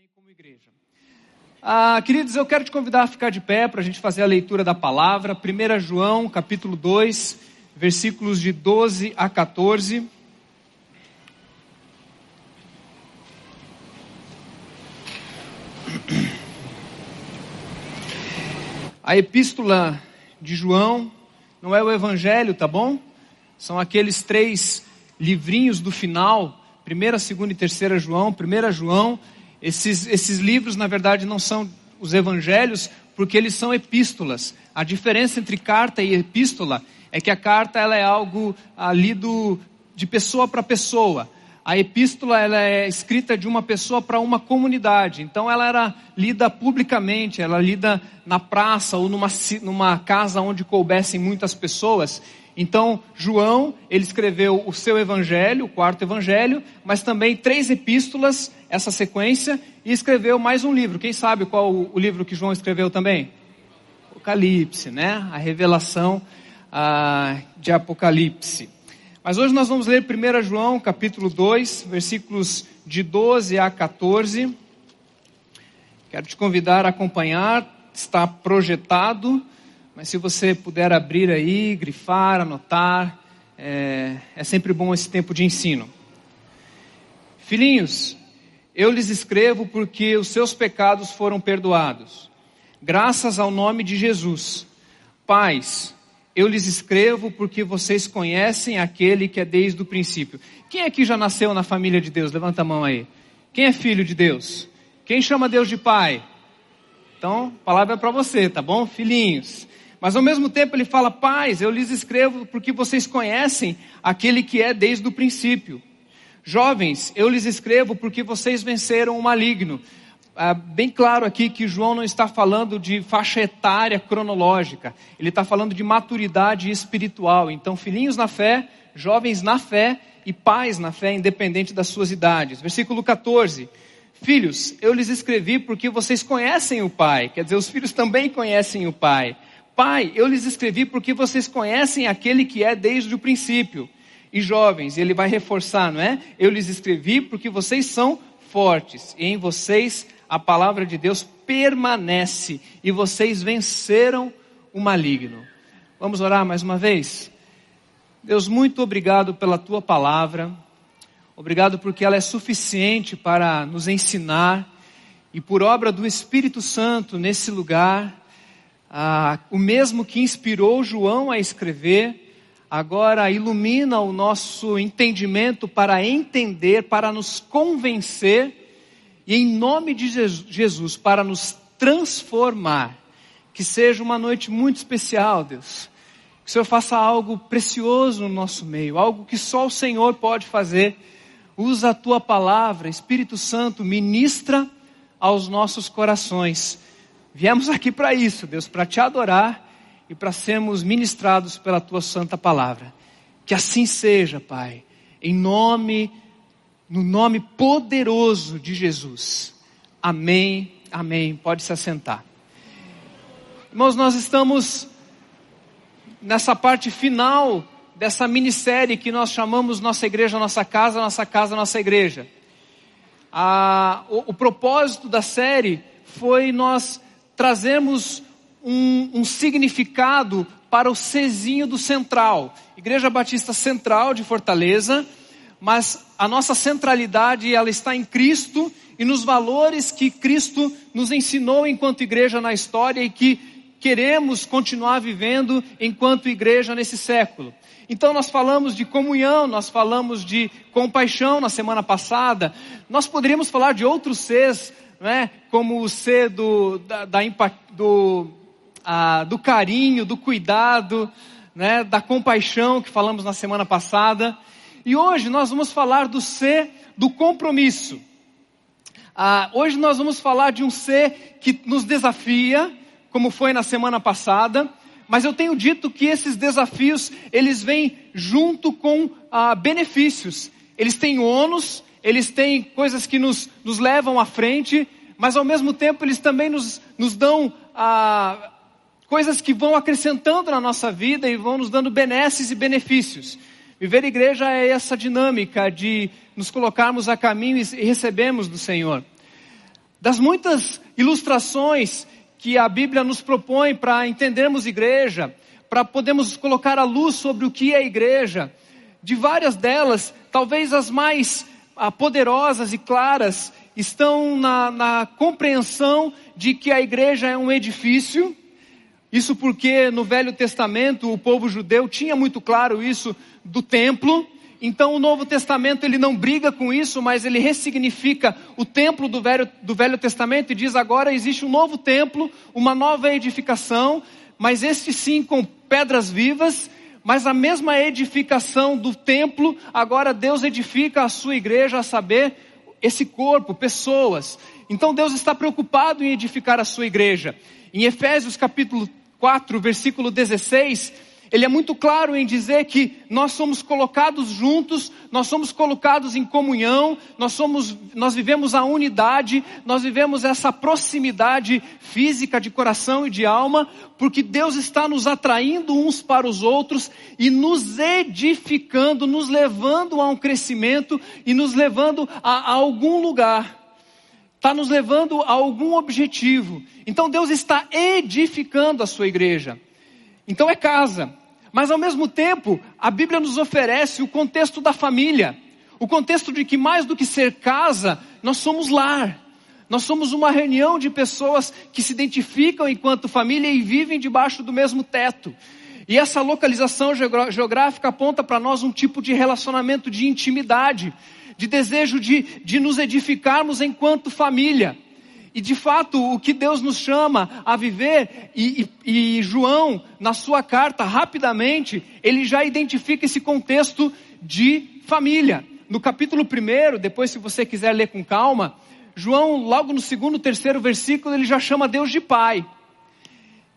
também como igreja. Ah, queridos, eu quero te convidar a ficar de pé para a gente fazer a leitura da palavra. 1 João, capítulo 2, versículos de 12 a 14. A epístola de João não é o evangelho, tá bom? São aqueles três livrinhos do final, primeira, segunda e terceira João, primeira João. Esses, esses livros, na verdade, não são os evangelhos, porque eles são epístolas. A diferença entre carta e epístola é que a carta ela é algo ah, lido de pessoa para pessoa. A epístola ela é escrita de uma pessoa para uma comunidade. Então ela era lida publicamente, ela lida na praça ou numa, numa casa onde coubessem muitas pessoas. Então, João, ele escreveu o seu evangelho, o quarto evangelho, mas também três epístolas, essa sequência, e escreveu mais um livro. Quem sabe qual o, livro que João escreveu também? Apocalipse, né? A revelação ah, de Apocalipse. Mas hoje nós vamos ler 1 João, capítulo 2, versículos de 12 a 14. Quero te convidar a acompanhar, está projetado mas se você puder abrir aí, grifar, anotar, é, é sempre bom esse tempo de ensino. Filhinhos, eu lhes escrevo porque os seus pecados foram perdoados, graças ao nome de Jesus. Pais, eu lhes escrevo porque vocês conhecem aquele que é desde o princípio. Quem aqui já nasceu na família de Deus? Levanta a mão aí. Quem é filho de Deus? Quem chama Deus de pai? Então, a palavra é para você, tá bom? Filhinhos. Mas ao mesmo tempo ele fala: Pais, eu lhes escrevo porque vocês conhecem aquele que é desde o princípio. Jovens, eu lhes escrevo porque vocês venceram o maligno. Ah, bem claro aqui que João não está falando de faixa etária cronológica, ele está falando de maturidade espiritual. Então, filhinhos na fé, jovens na fé e pais na fé, independente das suas idades. Versículo 14. Filhos, eu lhes escrevi porque vocês conhecem o Pai, quer dizer, os filhos também conhecem o Pai. Pai, eu lhes escrevi porque vocês conhecem aquele que é desde o princípio. E jovens, ele vai reforçar, não é? Eu lhes escrevi porque vocês são fortes, e em vocês a palavra de Deus permanece, e vocês venceram o maligno. Vamos orar mais uma vez? Deus, muito obrigado pela tua palavra, obrigado porque ela é suficiente para nos ensinar, e por obra do Espírito Santo nesse lugar, ah, o mesmo que inspirou João a escrever, agora ilumina o nosso entendimento para entender, para nos convencer e, em nome de Jesus, para nos transformar. Que seja uma noite muito especial, Deus. Que o Senhor faça algo precioso no nosso meio, algo que só o Senhor pode fazer. Usa a tua palavra, Espírito Santo, ministra aos nossos corações Viemos aqui para isso, Deus, para te adorar e para sermos ministrados pela tua santa palavra. Que assim seja, Pai, em nome, no nome poderoso de Jesus. Amém, amém. Pode se assentar. Irmãos, nós estamos nessa parte final dessa minissérie que nós chamamos Nossa Igreja, Nossa Casa, Nossa Casa, Nossa Igreja. Ah, o, o propósito da série foi nós trazemos um, um significado para o Cezinho do Central, Igreja Batista Central de Fortaleza, mas a nossa centralidade ela está em Cristo e nos valores que Cristo nos ensinou enquanto igreja na história e que queremos continuar vivendo enquanto igreja nesse século. Então nós falamos de comunhão, nós falamos de compaixão na semana passada, nós poderíamos falar de outros Cs né? como o ser do, da, da do, ah, do carinho, do cuidado, né? da compaixão que falamos na semana passada. E hoje nós vamos falar do ser do compromisso. Ah, hoje nós vamos falar de um ser que nos desafia, como foi na semana passada, mas eu tenho dito que esses desafios, eles vêm junto com ah, benefícios. Eles têm ônus, eles têm coisas que nos, nos levam à frente, mas ao mesmo tempo eles também nos, nos dão ah, coisas que vão acrescentando na nossa vida e vão nos dando benesses e benefícios. Viver igreja é essa dinâmica de nos colocarmos a caminho e recebemos do Senhor. Das muitas ilustrações que a Bíblia nos propõe para entendermos igreja, para podermos colocar a luz sobre o que é igreja, de várias delas, talvez as mais poderosas e claras, estão na, na compreensão de que a igreja é um edifício. Isso porque no Velho Testamento o povo judeu tinha muito claro isso do templo. Então o Novo Testamento ele não briga com isso, mas ele ressignifica o templo do Velho, do Velho Testamento e diz agora existe um novo templo, uma nova edificação, mas este sim com pedras vivas, mas a mesma edificação do templo, agora Deus edifica a sua igreja, a saber, esse corpo, pessoas. Então Deus está preocupado em edificar a sua igreja. Em Efésios capítulo 4, versículo 16, ele é muito claro em dizer que nós somos colocados juntos, nós somos colocados em comunhão, nós somos, nós vivemos a unidade, nós vivemos essa proximidade física de coração e de alma, porque Deus está nos atraindo uns para os outros e nos edificando, nos levando a um crescimento e nos levando a, a algum lugar. Está nos levando a algum objetivo. Então Deus está edificando a sua igreja. Então é casa. Mas ao mesmo tempo, a Bíblia nos oferece o contexto da família. O contexto de que mais do que ser casa, nós somos lar. Nós somos uma reunião de pessoas que se identificam enquanto família e vivem debaixo do mesmo teto. E essa localização geográfica aponta para nós um tipo de relacionamento de intimidade, de desejo de, de nos edificarmos enquanto família. E de fato, o que Deus nos chama a viver, e, e, e, João, na sua carta, rapidamente, ele já identifica esse contexto de família. No capítulo 1, depois, se você quiser ler com calma, João, logo no segundo, terceiro versículo, ele já chama Deus de Pai.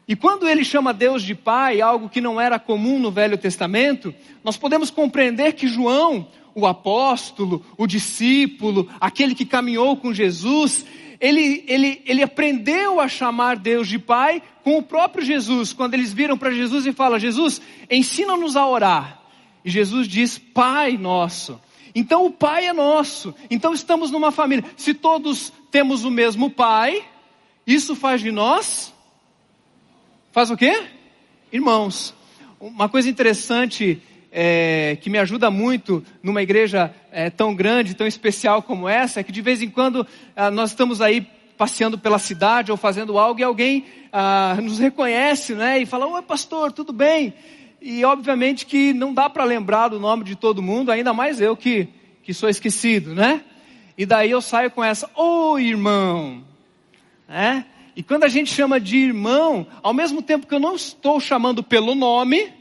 E quando ele chama Deus de Pai, algo que não era comum no Velho Testamento, nós podemos compreender que João, o apóstolo, o discípulo, aquele que caminhou com Jesus, ele, ele, ele aprendeu a chamar Deus de Pai com o próprio Jesus, quando eles viram para Jesus e falam: Jesus, ensina-nos a orar. E Jesus diz: Pai nosso. Então o Pai é nosso. Então estamos numa família. Se todos temos o mesmo Pai, isso faz de nós. Faz o quê? Irmãos. Uma coisa interessante é, que me ajuda muito numa igreja é, tão grande, tão especial como essa, é que de vez em quando ah, nós estamos aí passeando pela cidade ou fazendo algo e alguém ah, nos reconhece, né? E fala, oi pastor, tudo bem? E obviamente que não dá para lembrar do nome de todo mundo, ainda mais eu que, que sou esquecido, né? E daí eu saio com essa, oi irmão, né? E quando a gente chama de irmão, ao mesmo tempo que eu não estou chamando pelo nome,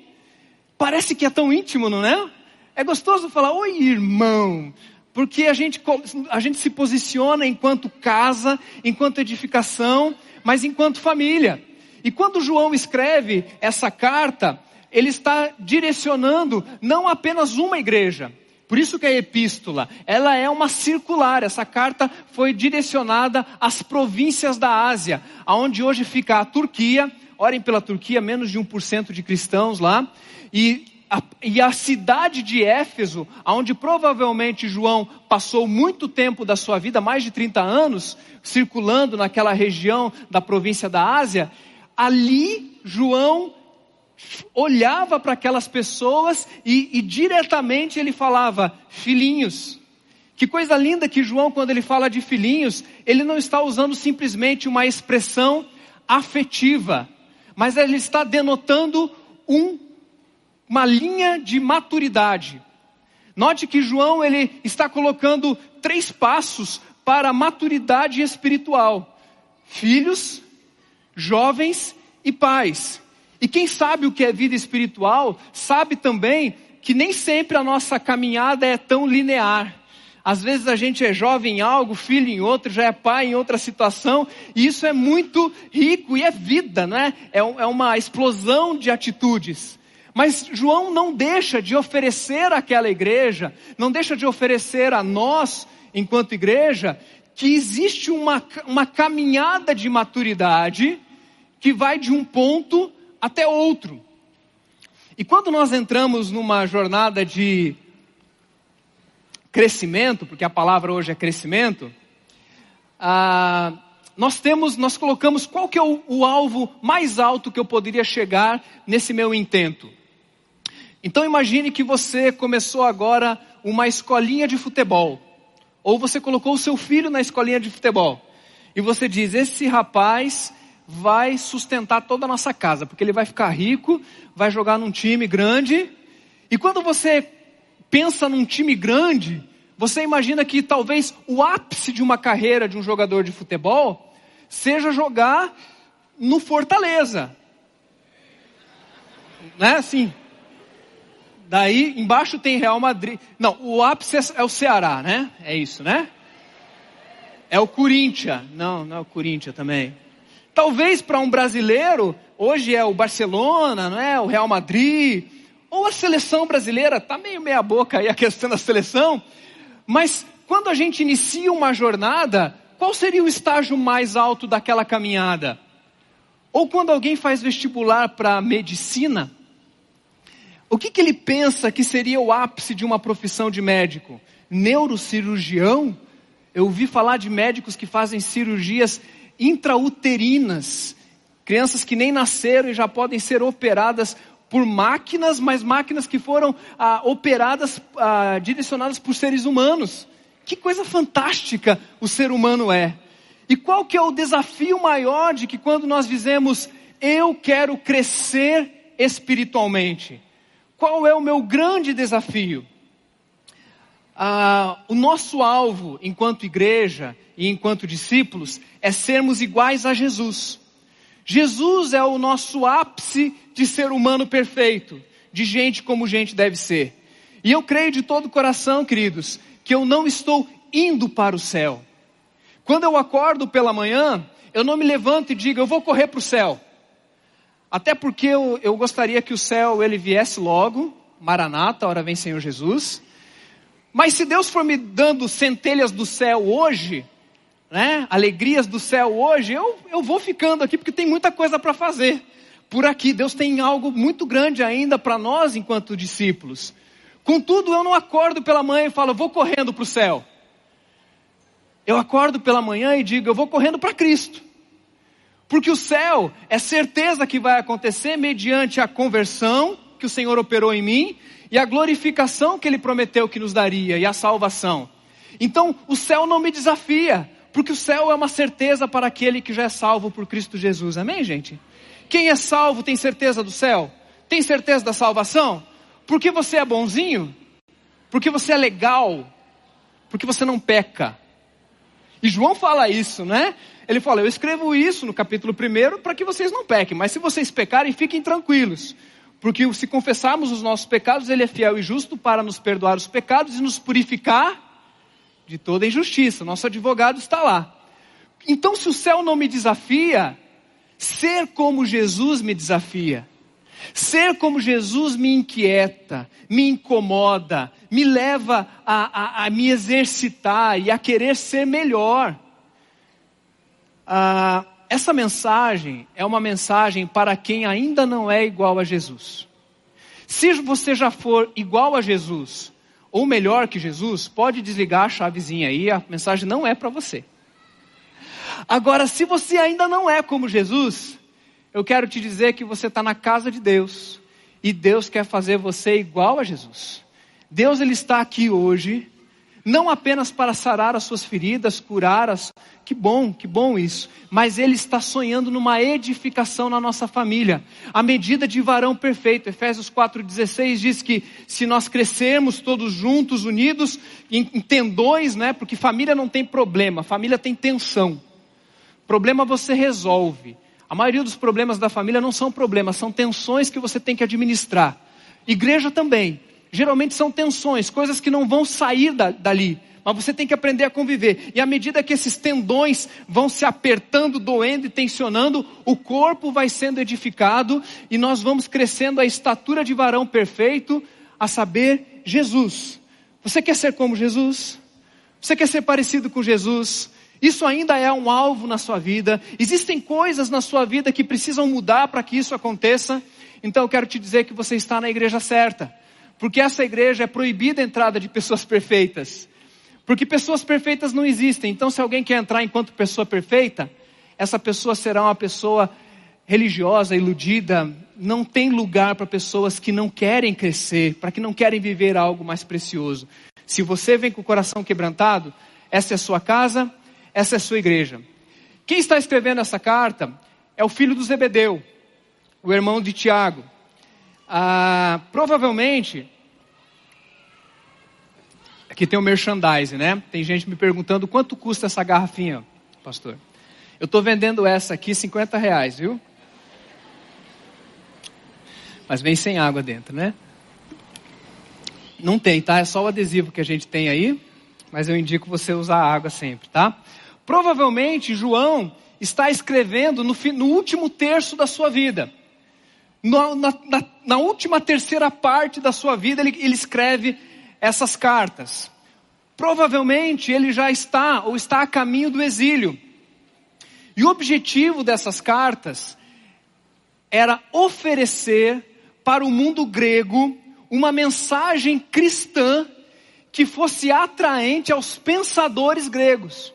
Parece que é tão íntimo, não é? É gostoso falar, oi irmão, porque a gente, a gente se posiciona enquanto casa, enquanto edificação, mas enquanto família. E quando João escreve essa carta, ele está direcionando não apenas uma igreja. Por isso que a epístola, ela é uma circular. Essa carta foi direcionada às províncias da Ásia, aonde hoje fica a Turquia. Orem pela Turquia, menos de 1% de cristãos lá. E a, e a cidade de Éfeso, onde provavelmente João passou muito tempo da sua vida, mais de 30 anos, circulando naquela região da província da Ásia, ali João olhava para aquelas pessoas e, e diretamente ele falava: filhinhos. Que coisa linda que João, quando ele fala de filhinhos, ele não está usando simplesmente uma expressão afetiva, mas ele está denotando um uma linha de maturidade. Note que João ele está colocando três passos para a maturidade espiritual: filhos, jovens e pais. E quem sabe o que é vida espiritual, sabe também que nem sempre a nossa caminhada é tão linear. Às vezes a gente é jovem em algo, filho em outro, já é pai em outra situação, e isso é muito rico e é vida, né? É, é uma explosão de atitudes. Mas João não deixa de oferecer àquela igreja, não deixa de oferecer a nós, enquanto igreja, que existe uma, uma caminhada de maturidade que vai de um ponto até outro. E quando nós entramos numa jornada de crescimento, porque a palavra hoje é crescimento, ah, nós temos, nós colocamos qual que é o, o alvo mais alto que eu poderia chegar nesse meu intento. Então imagine que você começou agora uma escolinha de futebol, ou você colocou o seu filho na escolinha de futebol, e você diz: esse rapaz vai sustentar toda a nossa casa, porque ele vai ficar rico, vai jogar num time grande, e quando você pensa num time grande, você imagina que talvez o ápice de uma carreira de um jogador de futebol seja jogar no Fortaleza. Né? Assim. Daí embaixo tem Real Madrid. Não, o ápice é o Ceará, né? É isso, né? É o Corinthians. Não, não é o Corinthians também. Talvez para um brasileiro, hoje é o Barcelona, não é? O Real Madrid. Ou a seleção brasileira, tá meio meia boca aí a questão da seleção. Mas quando a gente inicia uma jornada, qual seria o estágio mais alto daquela caminhada? Ou quando alguém faz vestibular para medicina, o que, que ele pensa que seria o ápice de uma profissão de médico? Neurocirurgião? Eu ouvi falar de médicos que fazem cirurgias intrauterinas, crianças que nem nasceram e já podem ser operadas por máquinas, mas máquinas que foram ah, operadas, ah, direcionadas por seres humanos. Que coisa fantástica o ser humano é. E qual que é o desafio maior de que quando nós dizemos eu quero crescer espiritualmente? Qual é o meu grande desafio? Ah, o nosso alvo enquanto igreja e enquanto discípulos é sermos iguais a Jesus. Jesus é o nosso ápice de ser humano perfeito, de gente como gente deve ser. E eu creio de todo o coração, queridos, que eu não estou indo para o céu. Quando eu acordo pela manhã, eu não me levanto e digo, eu vou correr para o céu. Até porque eu, eu gostaria que o céu ele viesse logo, Maranata, hora vem Senhor Jesus. Mas se Deus for me dando centelhas do céu hoje, né, alegrias do céu hoje, eu, eu vou ficando aqui porque tem muita coisa para fazer por aqui. Deus tem algo muito grande ainda para nós enquanto discípulos. Contudo, eu não acordo pela manhã e falo, vou correndo para o céu. Eu acordo pela manhã e digo, eu vou correndo para Cristo. Porque o céu é certeza que vai acontecer mediante a conversão que o Senhor operou em mim e a glorificação que Ele prometeu que nos daria e a salvação. Então, o céu não me desafia, porque o céu é uma certeza para aquele que já é salvo por Cristo Jesus. Amém, gente? Quem é salvo tem certeza do céu? Tem certeza da salvação? Porque você é bonzinho? Porque você é legal? Porque você não peca? E João fala isso, né? Ele fala: Eu escrevo isso no capítulo 1 para que vocês não pequem, mas se vocês pecarem, fiquem tranquilos. Porque se confessarmos os nossos pecados, Ele é fiel e justo para nos perdoar os pecados e nos purificar de toda injustiça. Nosso advogado está lá. Então, se o céu não me desafia, Ser como Jesus me desafia. Ser como Jesus me inquieta, me incomoda, me leva a, a, a me exercitar e a querer ser melhor. Ah, essa mensagem é uma mensagem para quem ainda não é igual a Jesus. Se você já for igual a Jesus, ou melhor que Jesus, pode desligar a chavezinha aí, a mensagem não é para você. Agora, se você ainda não é como Jesus, eu quero te dizer que você está na casa de Deus e Deus quer fazer você igual a Jesus. Deus ele está aqui hoje, não apenas para sarar as suas feridas, curar as. Que bom, que bom isso. Mas Ele está sonhando numa edificação na nossa família. A medida de varão perfeito. Efésios 4,16 diz que se nós crescermos todos juntos, unidos, em, em tendões, né? Porque família não tem problema, família tem tensão. Problema você resolve. A maioria dos problemas da família não são problemas, são tensões que você tem que administrar. Igreja também. Geralmente são tensões, coisas que não vão sair da, dali, mas você tem que aprender a conviver. E à medida que esses tendões vão se apertando, doendo e tensionando, o corpo vai sendo edificado e nós vamos crescendo a estatura de varão perfeito, a saber, Jesus. Você quer ser como Jesus? Você quer ser parecido com Jesus? Isso ainda é um alvo na sua vida. Existem coisas na sua vida que precisam mudar para que isso aconteça. Então eu quero te dizer que você está na igreja certa. Porque essa igreja é proibida a entrada de pessoas perfeitas. Porque pessoas perfeitas não existem. Então, se alguém quer entrar enquanto pessoa perfeita, essa pessoa será uma pessoa religiosa, iludida. Não tem lugar para pessoas que não querem crescer, para que não querem viver algo mais precioso. Se você vem com o coração quebrantado, essa é a sua casa, essa é a sua igreja. Quem está escrevendo essa carta é o filho do Zebedeu, o irmão de Tiago. Ah, provavelmente Aqui tem o merchandising, né? Tem gente me perguntando quanto custa essa garrafinha, pastor. Eu estou vendendo essa aqui 50 reais, viu? Mas vem sem água dentro, né? Não tem, tá? É só o adesivo que a gente tem aí. Mas eu indico você usar água sempre, tá? Provavelmente João está escrevendo no, no último terço da sua vida. Na, na, na, última terceira parte da sua vida, ele, ele escreve essas cartas. Provavelmente ele já está ou está a caminho do exílio. E o objetivo dessas cartas era oferecer para o mundo grego uma mensagem cristã que fosse atraente aos pensadores gregos.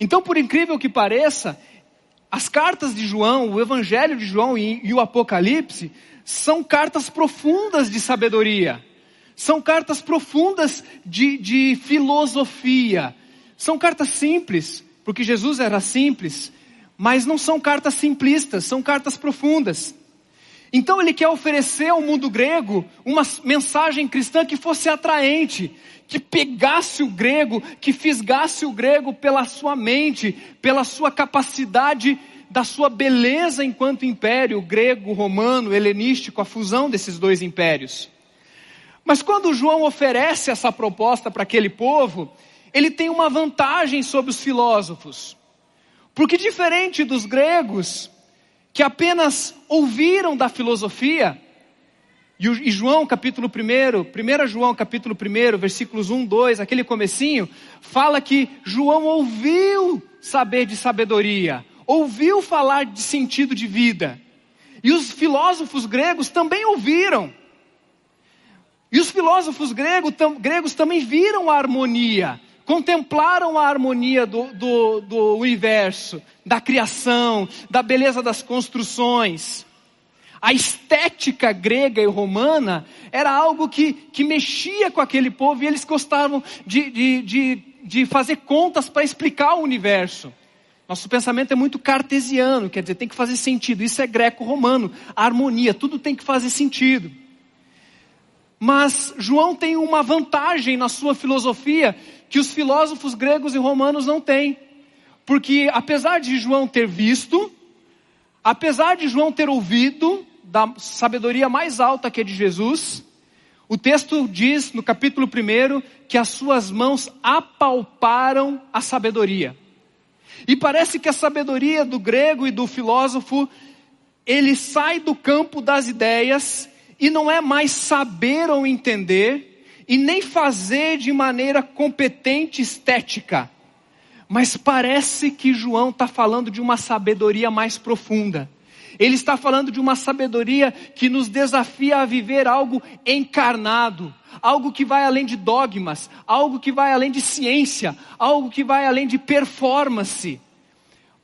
Então, por incrível que pareça, as cartas de João, o Evangelho de João e, e o Apocalipse são cartas profundas de sabedoria. São cartas profundas de, de filosofia. São cartas simples, porque Jesus era simples, mas não são cartas simplistas, são cartas profundas. Então ele quer oferecer ao mundo grego uma mensagem cristã que fosse atraente, que pegasse o grego, que fisgasse o grego pela sua mente, pela sua capacidade, da sua beleza enquanto império grego, romano, helenístico, a fusão desses dois impérios. Mas quando João oferece essa proposta para aquele povo, ele tem uma vantagem sobre os filósofos. Porque diferente dos gregos, que apenas ouviram da filosofia, e João capítulo 1, 1 João capítulo 1, versículos 1, 2, aquele comecinho, fala que João ouviu saber de sabedoria, ouviu falar de sentido de vida. E os filósofos gregos também ouviram. E os filósofos gregos, tam, gregos também viram a harmonia, contemplaram a harmonia do, do, do universo, da criação, da beleza das construções. A estética grega e romana era algo que, que mexia com aquele povo e eles gostavam de, de, de, de fazer contas para explicar o universo. Nosso pensamento é muito cartesiano, quer dizer, tem que fazer sentido. Isso é greco-romano, harmonia, tudo tem que fazer sentido. Mas João tem uma vantagem na sua filosofia que os filósofos gregos e romanos não têm. Porque apesar de João ter visto, apesar de João ter ouvido da sabedoria mais alta que é de Jesus, o texto diz no capítulo 1 que as suas mãos apalparam a sabedoria. E parece que a sabedoria do grego e do filósofo, ele sai do campo das ideias e não é mais saber ou entender, e nem fazer de maneira competente estética. Mas parece que João está falando de uma sabedoria mais profunda. Ele está falando de uma sabedoria que nos desafia a viver algo encarnado, algo que vai além de dogmas, algo que vai além de ciência, algo que vai além de performance.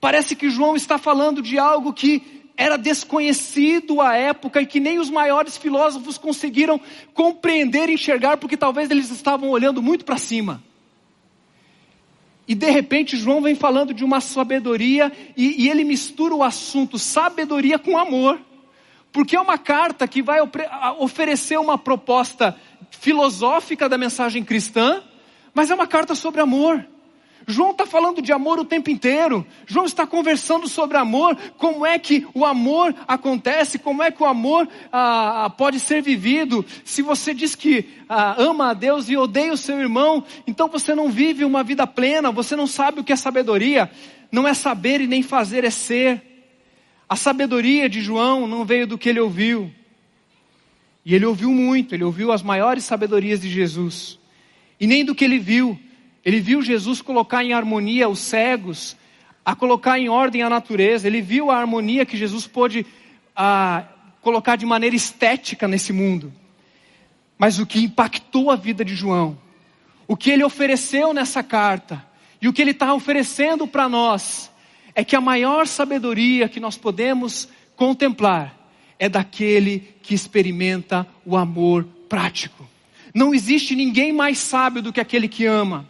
Parece que João está falando de algo que era desconhecido à época e que nem os maiores filósofos conseguiram compreender e enxergar, porque talvez eles estavam olhando muito para cima. E de repente João vem falando de uma sabedoria e, e, ele mistura o assunto sabedoria com amor, porque é uma carta que vai oferecer uma proposta filosófica da mensagem cristã, mas é uma carta sobre amor. João está falando de amor o tempo inteiro. João está conversando sobre amor, como é que o amor acontece, como é que o amor ah, ah, pode ser vivido. Se você diz que ah, ama a Deus e odeia o seu irmão, então você não vive uma vida plena, você não sabe o que é sabedoria. Não é saber e nem fazer, é ser. A sabedoria de João não veio do que ele ouviu. E ele ouviu muito, ele ouviu as maiores sabedorias de Jesus. E nem do que ele viu, ele viu Jesus colocar em harmonia os cegos, a colocar em ordem a natureza. Ele viu a harmonia que Jesus pôde a, colocar de maneira estética nesse mundo. Mas o que impactou a vida de João, o que ele ofereceu nessa carta e o que ele está oferecendo para nós é que a maior sabedoria que nós podemos contemplar é daquele que experimenta o amor prático. Não existe ninguém mais sábio do que aquele que ama.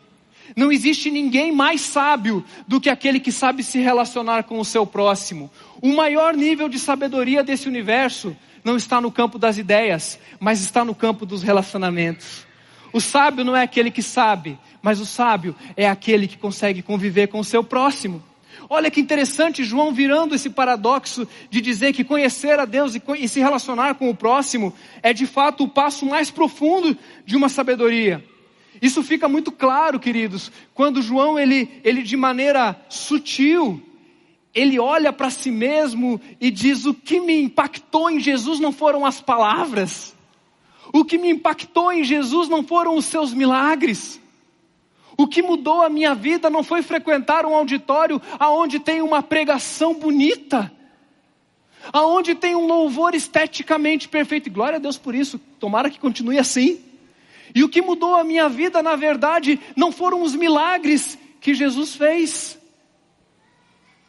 Não existe ninguém mais sábio do que aquele que sabe se relacionar com o seu próximo. O maior nível de sabedoria desse universo não está no campo das ideias, mas está no campo dos relacionamentos. O sábio não é aquele que sabe, mas o sábio é aquele que consegue conviver com o seu próximo. Olha que interessante, João virando esse paradoxo de dizer que conhecer a Deus e, se relacionar com o próximo é de fato o passo mais profundo de uma sabedoria. Isso fica muito claro, queridos, quando João ele, ele de maneira sutil, ele olha para si mesmo e diz: o que me impactou em Jesus não foram as palavras, o que me impactou em Jesus não foram os seus milagres. O que mudou a minha vida não foi frequentar um auditório aonde tem uma pregação bonita, aonde tem um louvor esteticamente perfeito. Glória a Deus por isso. Tomara que continue assim. E o que mudou a minha vida, na verdade, não foram os milagres que Jesus fez.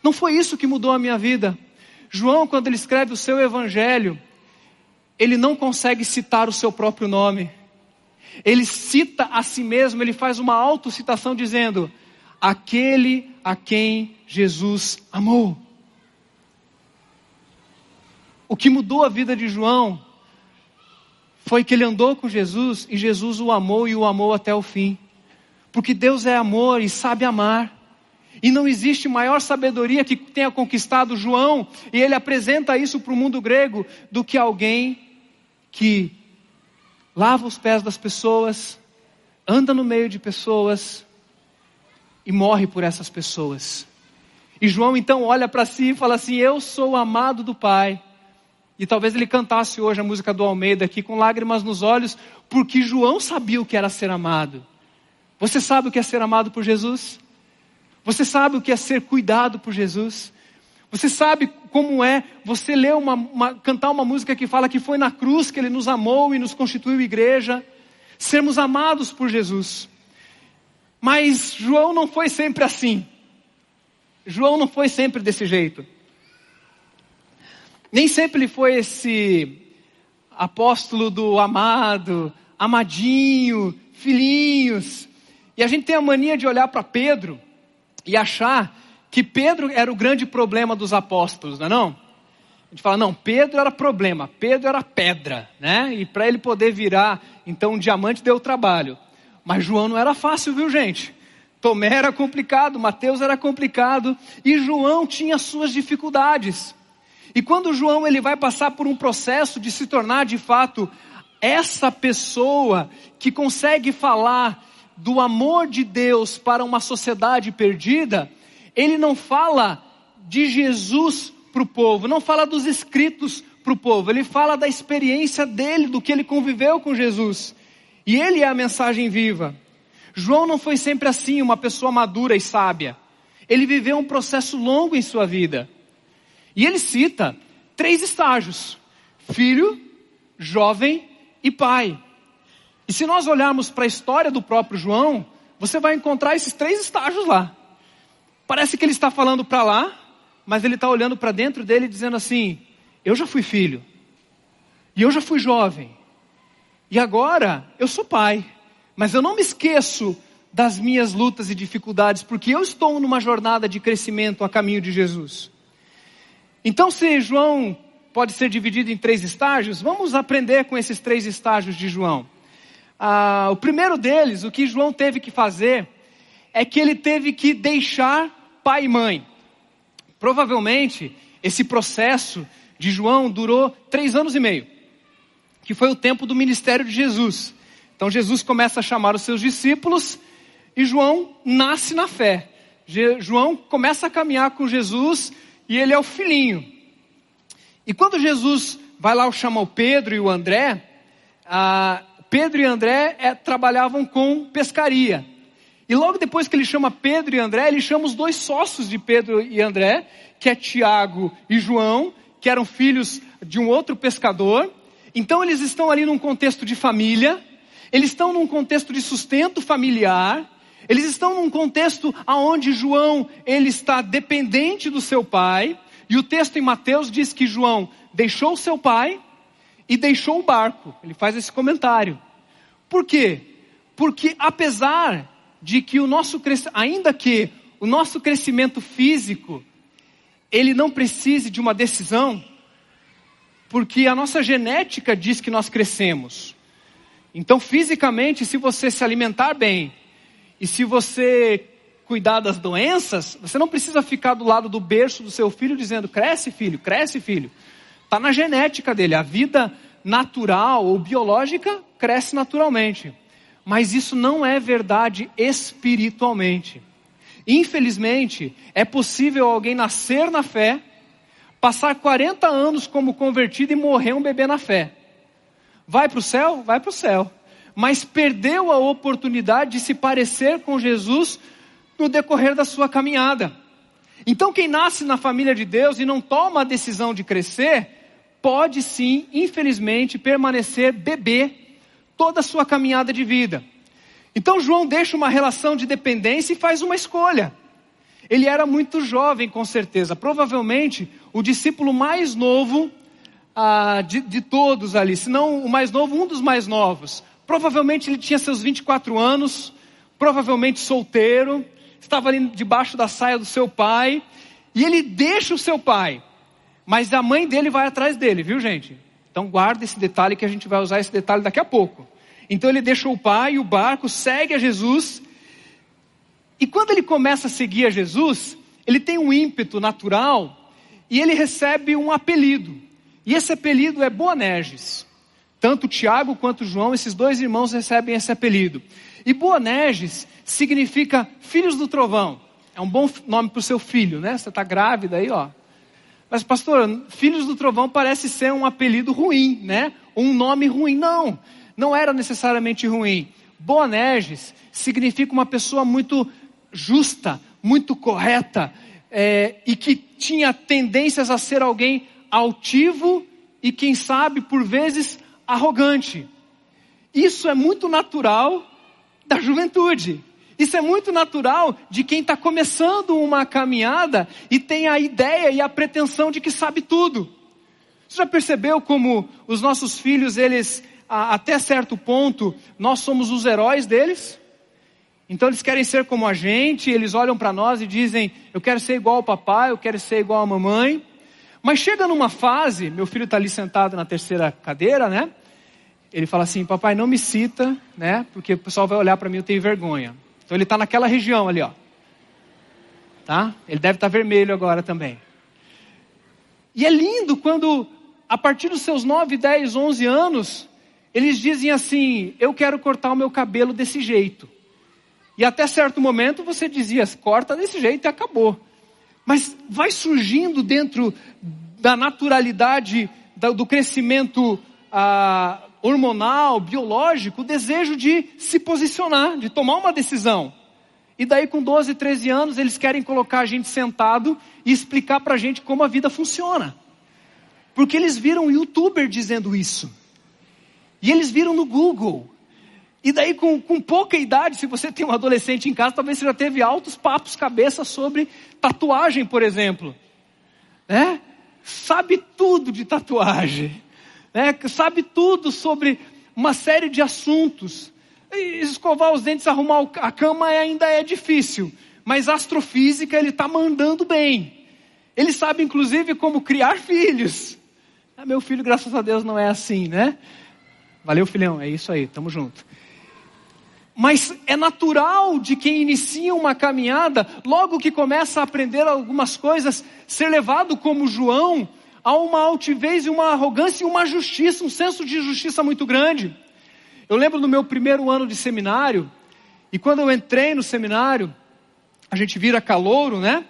Não foi isso que mudou a minha vida. João, quando ele escreve o seu evangelho, ele não consegue citar o seu próprio nome ele cita a si mesmo, ele faz uma autocitação dizendo: aquele a quem Jesus amou. O que mudou a vida de João foi que ele andou com Jesus e Jesus o amou e o amou até o fim. Porque Deus é amor e sabe amar. E não existe maior sabedoria que tenha conquistado João, e ele apresenta isso para o mundo grego, do que alguém que lava os pés das pessoas, anda no meio de pessoas e morre por essas pessoas. E João então olha para si e fala assim: Eu sou amado do Pai. E talvez ele cantasse hoje a música do Almeida aqui com lágrimas nos olhos, porque João sabia o que era ser amado. Você sabe o que é ser amado por Jesus? Você sabe o que é ser cuidado por Jesus? Você sabe como é você ler uma, uma, cantar uma música que fala que foi na cruz que Ele nos amou e nos constituiu igreja, sermos amados por Jesus. Mas João não foi sempre assim. João não foi sempre desse jeito. Nem sempre ele foi esse apóstolo do amado, amadinho, filhinhos. E a gente tem a mania de olhar para Pedro e achar que Pedro era o grande problema dos apóstolos, não é não? A gente fala, não, Pedro era problema, Pedro era pedra, né? E para ele poder virar, então, um diamante deu trabalho. Mas João não era fácil, viu, gente? Tomé era complicado, Mateus era complicado, e João tinha suas dificuldades. E quando João ele vai passar por um processo de se tornar de fato essa pessoa que consegue falar do amor de Deus para uma sociedade perdida, ele não fala de Jesus para o povo, não fala dos escritos para o povo, ele fala da experiência dele, do que ele conviveu com Jesus. E ele é a mensagem viva. João não foi sempre assim, uma pessoa madura e sábia. Ele viveu um processo longo em sua vida. E ele cita três estágios: filho, jovem e pai. E se nós olharmos para a história do próprio João, você vai encontrar esses três estágios lá. Parece que ele está falando para lá, mas ele está olhando para dentro dele dizendo assim: Eu já fui filho, e eu já fui jovem, e agora eu sou pai, mas eu não me esqueço das minhas lutas e dificuldades, porque eu estou numa jornada de crescimento a caminho de Jesus. Então, se João pode ser dividido em três estágios, vamos aprender com esses três estágios de João. Ah, o primeiro deles, o que João teve que fazer, é que ele teve que deixar pai e mãe. Provavelmente, esse processo de João durou três anos e meio, que foi o tempo do ministério de Jesus. Então, Jesus começa a chamar os seus discípulos e João nasce na fé. João começa a caminhar com Jesus e ele é o filhinho. E quando Jesus vai lá chamar o Pedro e o André, Pedro e André é, trabalhavam com pescaria. E logo depois que ele chama Pedro e André, ele chama os dois sócios de Pedro e André, que é Tiago e João, que eram filhos de um outro pescador. Então eles estão ali num contexto de família. Eles estão num contexto de sustento familiar, eles estão num contexto aonde João ele está dependente do seu pai, e o texto em Mateus diz que João deixou seu pai e deixou o barco. Ele faz esse comentário. Por quê? Porque apesar de que o nosso ainda que o nosso crescimento físico ele não precise de uma decisão, porque a nossa genética diz que nós crescemos. Então, fisicamente, se você se alimentar bem e se você cuidar das doenças, você não precisa ficar do lado do berço do seu filho dizendo: cresce, filho, cresce, filho. Está na genética dele. A vida natural ou biológica cresce naturalmente. Mas isso não é verdade espiritualmente. Infelizmente, é possível alguém nascer na fé, passar 40 anos como convertido e morrer um bebê na fé. Vai para o céu? Vai para o céu. Mas perdeu a oportunidade de se parecer com Jesus no decorrer da sua caminhada. Então, quem nasce na família de Deus e não toma a decisão de crescer, pode sim, infelizmente, permanecer bebê toda a sua caminhada de vida. Então, João deixa uma relação de dependência e faz uma escolha. Ele era muito jovem, com certeza, provavelmente o discípulo mais novo ah, de, de todos ali, se não o mais novo, um dos mais novos. Provavelmente ele tinha seus 24 anos, provavelmente solteiro, estava ali debaixo da saia do seu pai, e ele deixa o seu pai, mas a mãe dele vai atrás dele, viu gente? Então guarda esse detalhe que a gente vai usar esse detalhe daqui a pouco. Então ele deixa o pai o barco, segue a Jesus, e quando ele começa a seguir a Jesus, ele tem um ímpeto natural e ele recebe um apelido. E esse apelido é Boanerges. Tanto Tiago quanto João, esses dois irmãos recebem esse apelido. E Boanerges significa filhos do trovão. É um bom nome para o seu filho, né? Você está grávida aí, ó. Mas, pastor, filhos do trovão parece ser um apelido ruim, né? Um nome ruim. Não, não era necessariamente ruim. Boanerges significa uma pessoa muito justa, muito correta, é, e que tinha tendências a ser alguém altivo e, quem sabe, por vezes arrogante. Isso é muito natural da juventude. Isso é muito natural de quem está começando uma caminhada e tem a ideia e a pretensão de que sabe tudo. Você já percebeu como os nossos filhos, eles, até certo ponto, nós somos os heróis deles? Então eles querem ser como a gente, eles olham para nós e dizem: Eu quero ser igual ao papai, eu quero ser igual à mamãe. Mas chega numa fase, meu filho está ali sentado na terceira cadeira, né? Ele fala assim: Papai, não me cita, né? Porque o pessoal vai olhar para mim eu tenho vergonha. Então ele está naquela região ali, ó. Tá? Ele deve estar tá vermelho agora também. E é lindo quando, a partir dos seus 9, 10, 11 anos, eles dizem assim: Eu quero cortar o meu cabelo desse jeito. E até certo momento você dizia: Corta desse jeito e acabou. Mas vai surgindo dentro da naturalidade do crescimento ah, hormonal, biológico, o desejo de se posicionar, de tomar uma decisão. E daí, com 12, 13 anos, eles querem colocar a gente sentado e explicar para a gente como a vida funciona. Porque eles viram um youtuber dizendo isso. E eles viram no Google. E daí, com, com pouca idade, se você tem um adolescente em casa, talvez você já teve altos papos cabeça sobre tatuagem, por exemplo. Né? Sabe tudo de tatuagem. Né? Sabe tudo sobre uma série de assuntos. Escovar os dentes, arrumar a cama ainda é difícil. Mas astrofísica ele está mandando bem. Ele sabe, inclusive, como criar filhos. Ah, meu filho, graças a Deus, não é assim, né? Valeu, filhão, é isso aí, tamo junto. Mas é natural de quem inicia uma caminhada, logo que começa a aprender algumas coisas, ser levado como João a uma altivez e uma arrogância e uma justiça, um senso de justiça muito grande. Eu lembro do meu primeiro ano de seminário, e quando eu entrei no seminário, a gente vira calouro, né?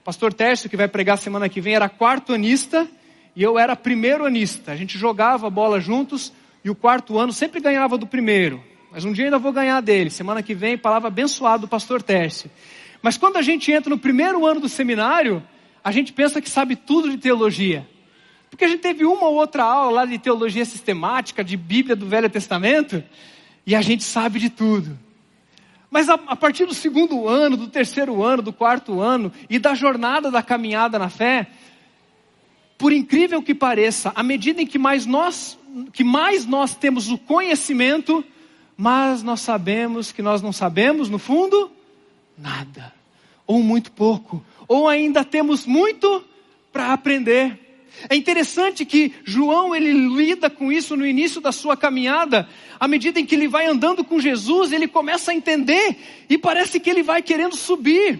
O pastor Tércio, que vai pregar semana que vem, era quarto anista, e eu era primeiro anista. A gente jogava bola juntos, e o quarto ano sempre ganhava do primeiro mas um dia ainda vou ganhar dele. Semana que vem, palavra abençoada do pastor Tércio. Mas quando a gente entra no primeiro ano do seminário, a gente pensa que sabe tudo de teologia. Porque a gente teve uma ou outra aula lá de teologia sistemática, de Bíblia do Velho Testamento, e a gente sabe de tudo. Mas a, a, partir do segundo ano, do terceiro ano, do quarto ano e da jornada da caminhada na fé, por incrível que pareça, à medida em que mais nós, que mais nós temos o conhecimento, mas nós sabemos que nós não sabemos, no fundo, nada, ou muito pouco, ou ainda temos muito para aprender. É interessante que João ele lida com isso no início da sua caminhada. À medida em que ele vai andando com Jesus, ele começa a entender e parece que ele vai querendo subir.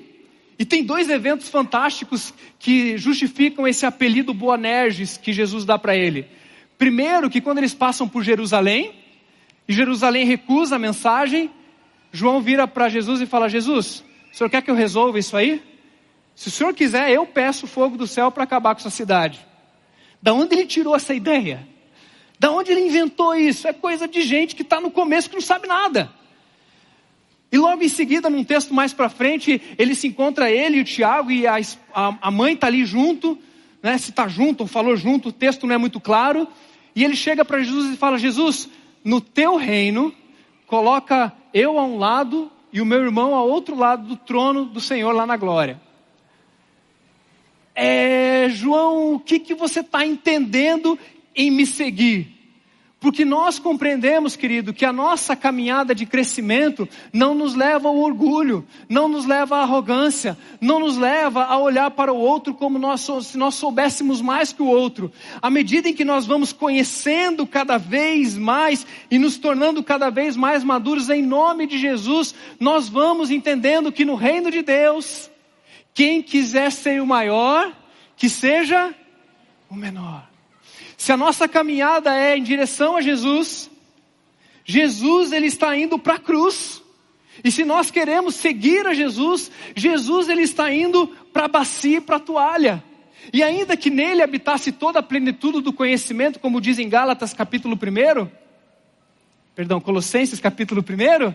E tem dois eventos fantásticos que justificam esse apelido Boanerges que Jesus dá para ele. Primeiro, que quando eles passam por Jerusalém, e Jerusalém recusa a mensagem, João vira para Jesus e fala: Jesus, o senhor quer que eu resolva isso aí? Se o senhor quiser, eu peço fogo do céu para acabar com essa cidade. Da onde ele tirou essa ideia? Da onde ele inventou isso? É coisa de gente que está no começo que não sabe nada. E logo em seguida, num texto mais para frente, ele se encontra ele e o Tiago e a, a, a mãe está ali junto, né? Se está junto ou falou junto, o texto não é muito claro. E ele chega para Jesus e fala: Jesus, no teu reino, coloca eu a um lado e o meu irmão ao outro lado do trono do Senhor lá na glória é, João, o que, que você está entendendo em me seguir? Porque nós compreendemos, querido, que a nossa caminhada de crescimento não nos leva ao orgulho, não nos leva à arrogância, não nos leva a olhar para o outro como nós, se nós soubéssemos mais que o outro. À medida em que nós vamos conhecendo cada vez mais e nos tornando cada vez mais maduros em nome de Jesus, nós vamos entendendo que no reino de Deus, quem quiser ser o maior, que seja o menor. Se a nossa caminhada é em direção a Jesus, Jesus ele está indo para a cruz. E se nós queremos seguir a Jesus, Jesus ele está indo para a bacia e para a toalha. E ainda que nele habitasse toda a plenitude do conhecimento, como diz em Gálatas capítulo 1, perdão, Colossenses capítulo 1,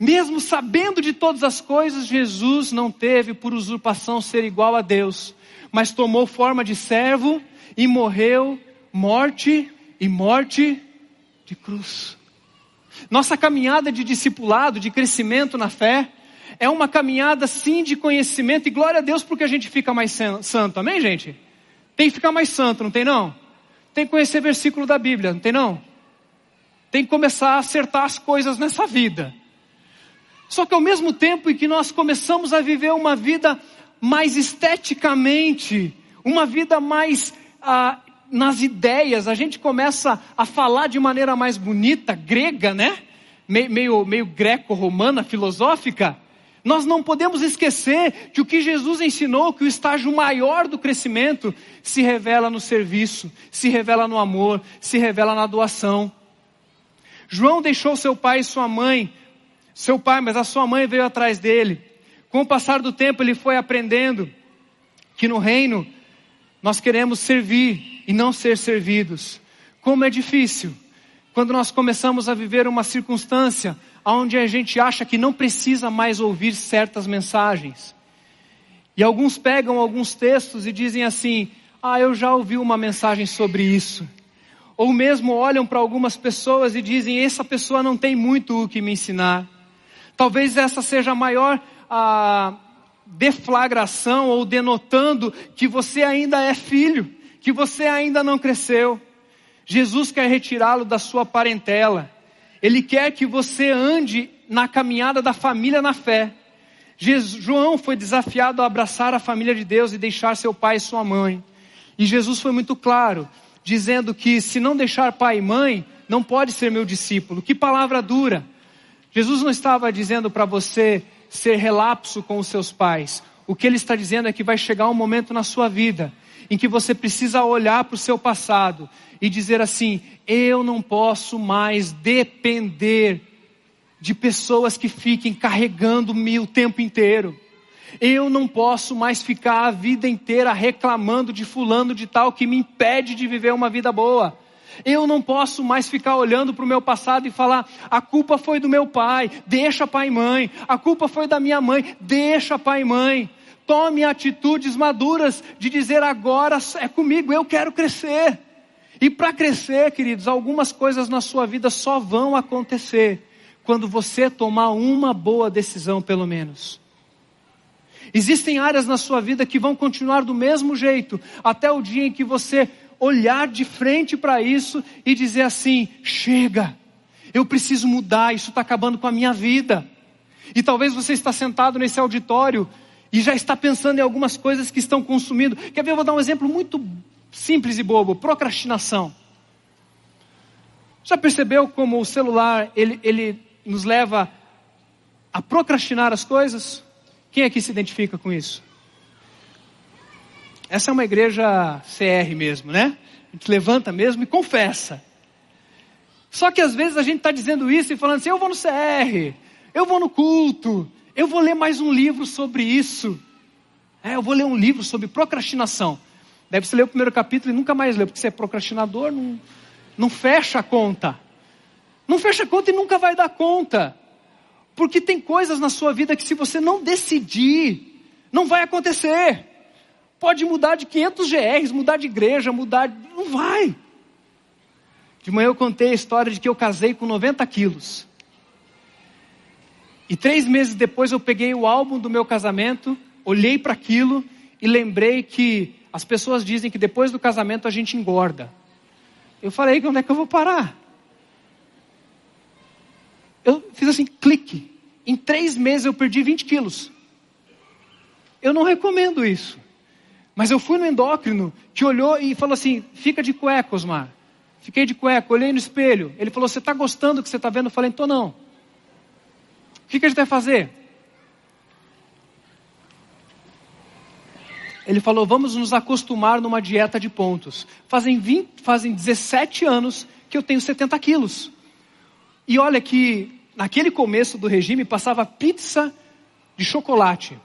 mesmo sabendo de todas as coisas, Jesus não teve por usurpação ser igual a Deus, mas tomou forma de servo e morreu morte e morte de cruz. Nossa caminhada de discipulado, de crescimento na fé, é uma caminhada sim de conhecimento e glória a Deus porque a gente fica mais santo, amém, gente? Tem que ficar mais santo, não tem não? Tem que conhecer versículo da Bíblia, não tem não? Tem que começar a acertar as coisas nessa vida. Só que ao mesmo tempo em que nós começamos a viver uma vida mais esteticamente, uma vida mais nas ideias, a gente começa a falar de maneira mais bonita, grega, né? Meio, meio, meio greco-romana, filosófica. Nós não podemos esquecer que o que Jesus ensinou, que o estágio maior do crescimento se revela no serviço, se revela no amor, se revela na doação. João deixou seu pai e sua mãe seu pai, mas a sua mãe veio atrás dele. Com o passar do tempo, ele foi aprendendo que no reino nós queremos servir e não ser servidos. Como é difícil quando nós começamos a viver uma circunstância onde a gente acha que não precisa mais ouvir certas mensagens. E alguns pegam alguns textos e dizem assim: Ah, eu já ouvi uma mensagem sobre isso. Ou mesmo olham para algumas pessoas e dizem: Essa pessoa não tem muito o que me ensinar. Talvez essa seja a maior a deflagração ou denotando que você ainda é filho, que você ainda não cresceu. Jesus quer retirá-lo da sua parentela. Ele quer que você ande na caminhada da família na fé. João foi desafiado a abraçar a família de Deus e deixar seu pai e sua mãe. E Jesus foi muito claro, dizendo que se não deixar pai e mãe, não pode ser meu discípulo. Que palavra dura. Jesus não estava dizendo para você ser relapso com os seus pais. O que ele está dizendo é que vai chegar um momento na sua vida em que você precisa olhar para o seu passado e dizer assim: eu não posso mais depender de pessoas que fiquem carregando-me o tempo inteiro. Eu não posso mais ficar a vida inteira reclamando de fulano de tal que me impede de viver uma vida boa. Eu não posso mais ficar olhando para o meu passado e falar: a culpa foi do meu pai, deixa pai e mãe. A culpa foi da minha mãe, deixa pai e mãe. Tome atitudes maduras de dizer: agora é comigo, eu quero crescer. E para crescer, queridos, algumas coisas na sua vida só vão acontecer quando você tomar uma boa decisão, pelo menos. Existem áreas na sua vida que vão continuar do mesmo jeito, até o dia em que você olhar de frente para isso e dizer assim: chega, eu preciso mudar, isso está acabando com a minha vida. E talvez você está sentado nesse auditório e já está pensando em algumas coisas que estão consumindo. Quer ver? Eu vou dar um exemplo muito simples e bobo: procrastinação. Já percebeu como o celular ele, ele nos leva a procrastinar as coisas? Quem aqui se identifica com isso? Essa é uma igreja CR mesmo, né? A gente levanta mesmo e confessa. Só que às vezes a gente está dizendo isso e falando assim: eu vou no CR, eu vou no culto, eu vou ler mais um livro sobre isso. É, eu vou ler um livro sobre procrastinação. Deve você ler o primeiro capítulo e nunca mais ler, porque você é procrastinador, não, não fecha a conta. Não fecha a conta e nunca vai dar conta. Porque tem coisas na sua vida que se você não decidir, não vai acontecer. Pode mudar de 500 GRs, mudar de igreja, mudar. Não vai. De manhã eu contei a história de que eu casei com 90 quilos. E três meses depois eu peguei o álbum do meu casamento, olhei para aquilo e lembrei que as pessoas dizem que depois do casamento a gente engorda. Eu falei, onde é que eu vou parar? Eu fiz assim, clique. Em três meses eu perdi 20 quilos. Eu não recomendo isso. Mas eu fui no endócrino que olhou e falou assim: fica de cueca, Osmar. Fiquei de cueca, olhei no espelho. Ele falou: Você está gostando do que você está vendo? Eu falei: Então não. O que, que a gente vai fazer? Ele falou: Vamos nos acostumar numa dieta de pontos. Fazem, 20, fazem 17 anos que eu tenho 70 quilos. E olha que naquele começo do regime passava pizza de chocolate.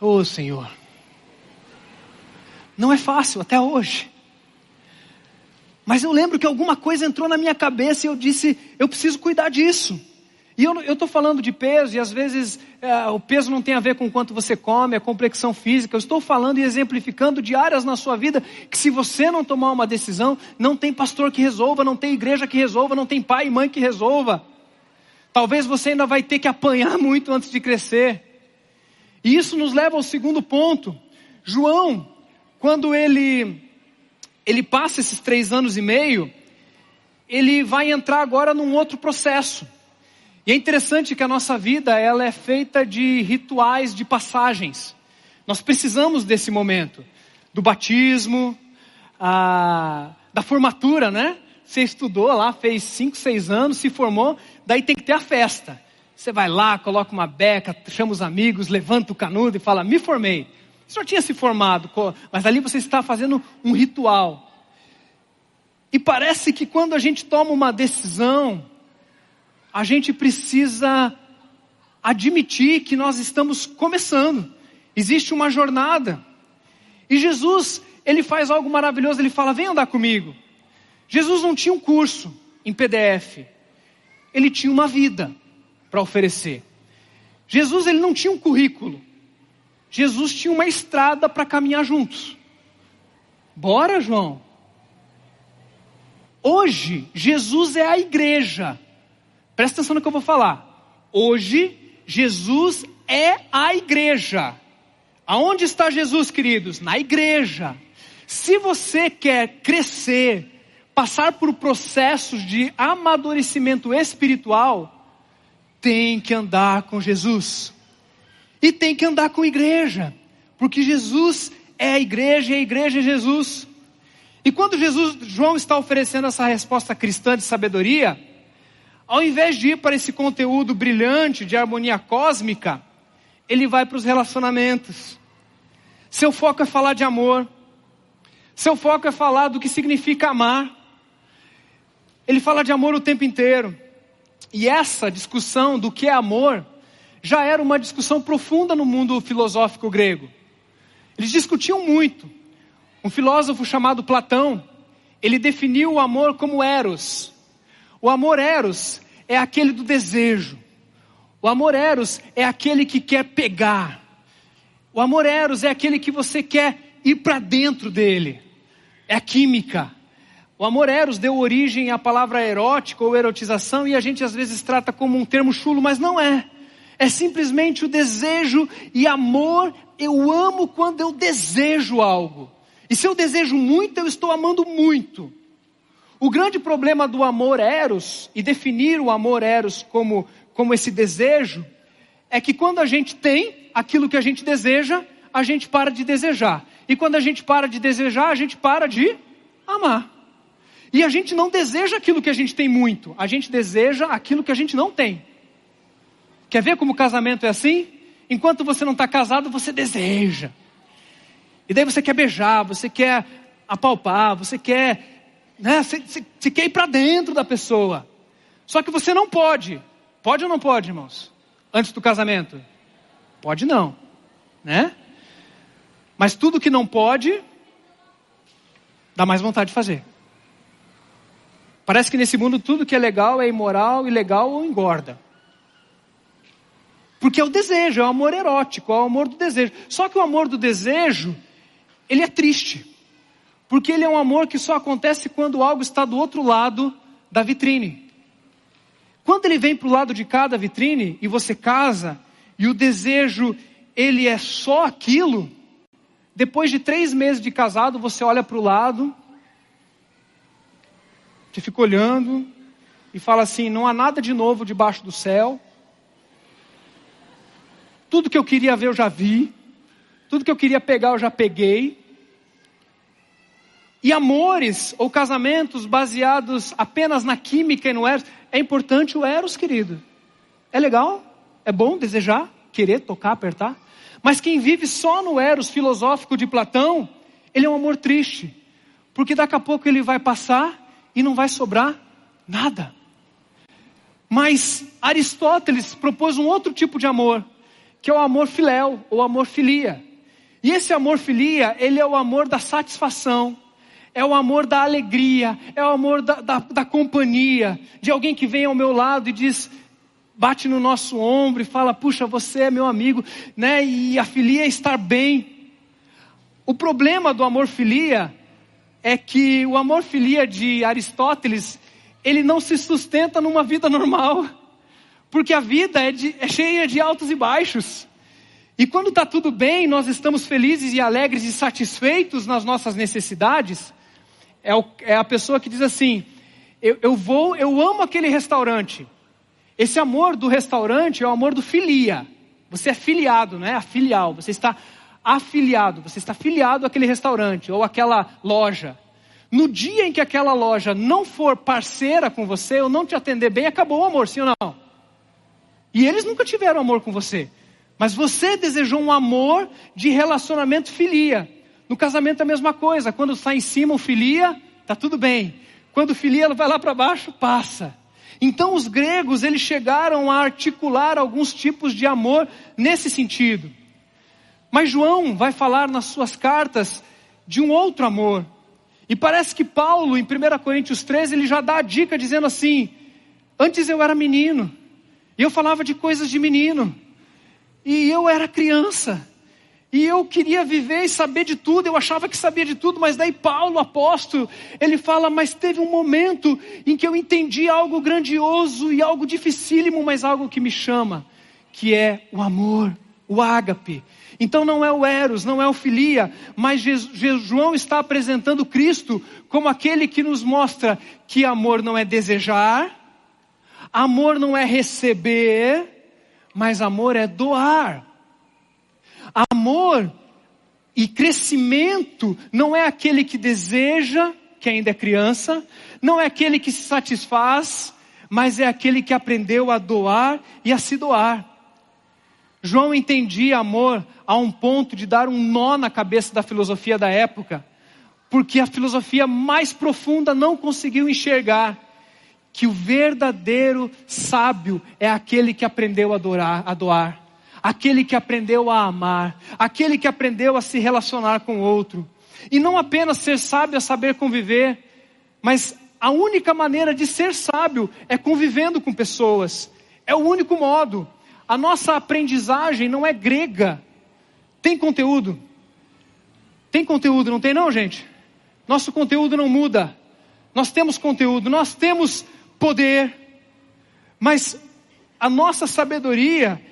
Oh Senhor, não é fácil até hoje. Mas eu lembro que alguma coisa entrou na minha cabeça e eu disse: eu preciso cuidar disso. E eu estou falando de peso, e às vezes é, o peso não tem a ver com quanto você come, a complexão física. Eu estou falando e exemplificando de áreas na sua vida que, se você não tomar uma decisão, não tem pastor que resolva, não tem igreja que resolva, não tem pai e mãe que resolva. Talvez você ainda vai ter que apanhar muito antes de crescer. E isso nos leva ao segundo ponto. João, quando ele, ele passa esses três anos e meio, ele vai entrar agora num outro processo. E é interessante que a nossa vida ela é feita de rituais, de passagens. Nós precisamos desse momento, do batismo, a, da formatura, né? Você estudou lá, fez cinco, seis anos, se formou, daí tem que ter a festa. Você vai lá, coloca uma beca, chama os amigos, levanta o canudo e fala: Me formei. Você já tinha se formado, mas ali você está fazendo um ritual. E parece que quando a gente toma uma decisão, a gente precisa admitir que nós estamos começando. Existe uma jornada. E Jesus, ele faz algo maravilhoso, ele fala: "Vem andar comigo". Jesus não tinha um curso em PDF. Ele tinha uma vida para oferecer. Jesus ele não tinha um currículo. Jesus tinha uma estrada para caminhar juntos. Bora, João. Hoje, Jesus é a igreja. Presta atenção no que eu vou falar. Hoje, Jesus é a igreja. Aonde está Jesus, queridos? Na igreja. Se você quer crescer, passar por processos de amadurecimento espiritual, tem que andar com Jesus. E tem que andar com a igreja. Porque Jesus é a igreja e a igreja é Jesus. E quando Jesus, João está oferecendo essa resposta cristã de sabedoria, ao invés de ir para esse conteúdo brilhante de harmonia cósmica, ele vai para os relacionamentos. Seu foco é falar de amor. Seu foco é falar do que significa amar. Ele fala de amor o tempo inteiro. E essa discussão do que é amor já era uma discussão profunda no mundo filosófico grego. Eles discutiam muito. Um filósofo chamado Platão, ele definiu o amor como eros, o amor eros é aquele do desejo. O amor eros é aquele que quer pegar. O amor eros é aquele que você quer ir para dentro dele. é a química. O amor eros deu origem à palavra erótica ou erotização e a gente às vezes trata como um termo chulo, mas não é. É simplesmente o desejo e amor. Eu amo quando eu desejo algo. E se eu desejo muito, eu estou amando muito. O grande problema do amor eros, e definir o amor eros como, como esse desejo, é que quando a gente tem aquilo que a gente deseja, a gente para de desejar. E quando a gente para de desejar, a gente para de amar. E a gente não deseja aquilo que a gente tem muito, a gente deseja aquilo que a gente não tem. Quer ver como o casamento é assim? Enquanto você não está casado, você deseja. E daí você quer beijar, você quer apalpar, você quer, né, você, você, quer ir para dentro da pessoa. Só que você não pode. Pode ou não pode, irmãos? Antes do casamento? Pode não, né? Mas tudo que não pode, dá mais vontade de fazer. Parece que nesse mundo tudo que é legal é imoral, ilegal ou engorda. Porque é o desejo, é o amor erótico, é o amor do desejo. Só que o amor do desejo, ele é triste. Porque ele é um amor que só acontece quando algo está do outro lado da vitrine. Quando ele vem para o lado de cada vitrine e você casa, e o desejo, ele é só aquilo, depois de três meses de casado, você olha para o lado, você fica olhando e fala assim: não há nada de novo debaixo do céu. Tudo que eu queria ver eu já vi. Tudo que eu queria pegar eu já peguei. E amores ou casamentos baseados apenas na química e no eros. É importante o eros, querido. É legal, é bom desejar, querer, tocar, apertar. Mas quem vive só no eros filosófico de Platão, ele é um amor triste. Porque daqui a pouco ele vai passar e não vai sobrar nada. Mas Aristóteles propôs um outro tipo de amor, que é o amor filéu, ou amor filia. E esse amor filia, ele é o amor da satisfação, é o amor da alegria, é o amor da, da, da, companhia, de alguém que vem ao meu lado e diz, bate no nosso ombro e fala, puxa, você é meu amigo, né? E a filia é estar bem. O problema do amor filia é que o amor filia de Aristóteles, ele não se sustenta numa vida normal. Porque a vida é, de, é cheia de altos e baixos. E quando está tudo bem, nós estamos felizes e alegres e satisfeitos nas nossas necessidades. É, o, é a pessoa que diz assim: eu, eu vou, eu amo aquele restaurante. Esse amor do restaurante é o amor do filia. Você é filiado, não é? A filial. Você está afiliado. Você está filiado àquele restaurante ou àquela loja. No dia em que aquela loja não for parceira com você ou não te atender bem, acabou o amor, sim ou não? E eles nunca tiveram amor com você. Mas você desejou um amor de relacionamento filia. No casamento é a mesma coisa. Quando está em cima o filia, tá tudo bem. Quando o filia vai lá para baixo, passa. Então os gregos, eles chegaram a articular alguns tipos de amor nesse sentido. Mas João vai falar nas suas cartas de um outro amor. E parece que Paulo, em 1 Coríntios 13, ele já dá a dica dizendo assim: Antes eu era menino, e eu falava de coisas de menino. E eu era criança. E eu queria viver e saber de tudo, eu achava que sabia de tudo, mas daí Paulo, apóstolo, ele fala: Mas teve um momento em que eu entendi algo grandioso e algo dificílimo, mas algo que me chama, que é o amor, o ágape. Então não é o Eros, não é o Filia, mas João está apresentando Cristo como aquele que nos mostra que amor não é desejar, Amor não é receber, mas amor é doar. Amor e crescimento não é aquele que deseja, que ainda é criança, não é aquele que se satisfaz, mas é aquele que aprendeu a doar e a se doar. João entendia amor a um ponto de dar um nó na cabeça da filosofia da época, porque a filosofia mais profunda não conseguiu enxergar que o verdadeiro sábio é aquele que aprendeu a, adorar, a doar, aquele que aprendeu a amar, aquele que aprendeu a se relacionar com o outro. E não apenas ser sábio é saber conviver, mas a única maneira de ser sábio é convivendo com pessoas. É o único modo. A nossa aprendizagem não é grega. Tem conteúdo. Tem conteúdo, não tem não, gente? nosso conteúdo não muda. Nós temos conteúdo, nós temos poder, mas a nossa sabedoria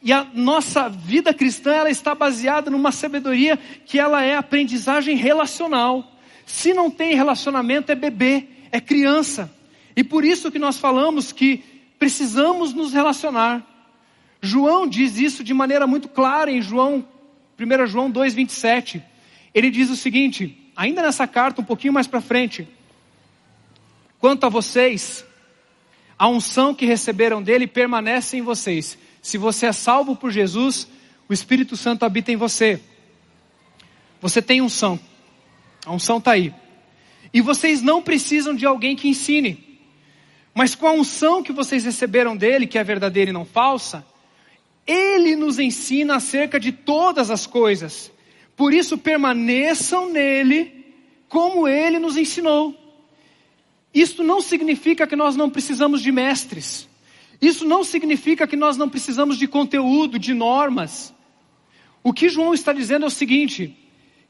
e a nossa vida cristã ela está baseada numa sabedoria que ela é aprendizagem relacional. Se não tem relacionamento é bebê, é criança. E por isso que nós falamos que precisamos nos relacionar. João diz isso de maneira muito clara em João, 1 João 2:27. Ele diz o seguinte: ainda nessa carta, um pouquinho mais para frente. Quanto a vocês, a unção que receberam dele permanece em vocês. Se você é salvo por Jesus, o Espírito Santo habita em você. Você tem unção. A unção está aí. E vocês não precisam de alguém que ensine. Mas com a unção que vocês receberam dele, que é verdadeira e não falsa, ele nos ensina acerca de todas as coisas. Por isso permaneçam nele, como ele nos ensinou. Isto não significa que nós não precisamos de mestres. Isso não significa que nós não precisamos de conteúdo, de normas. O que João está dizendo é o seguinte: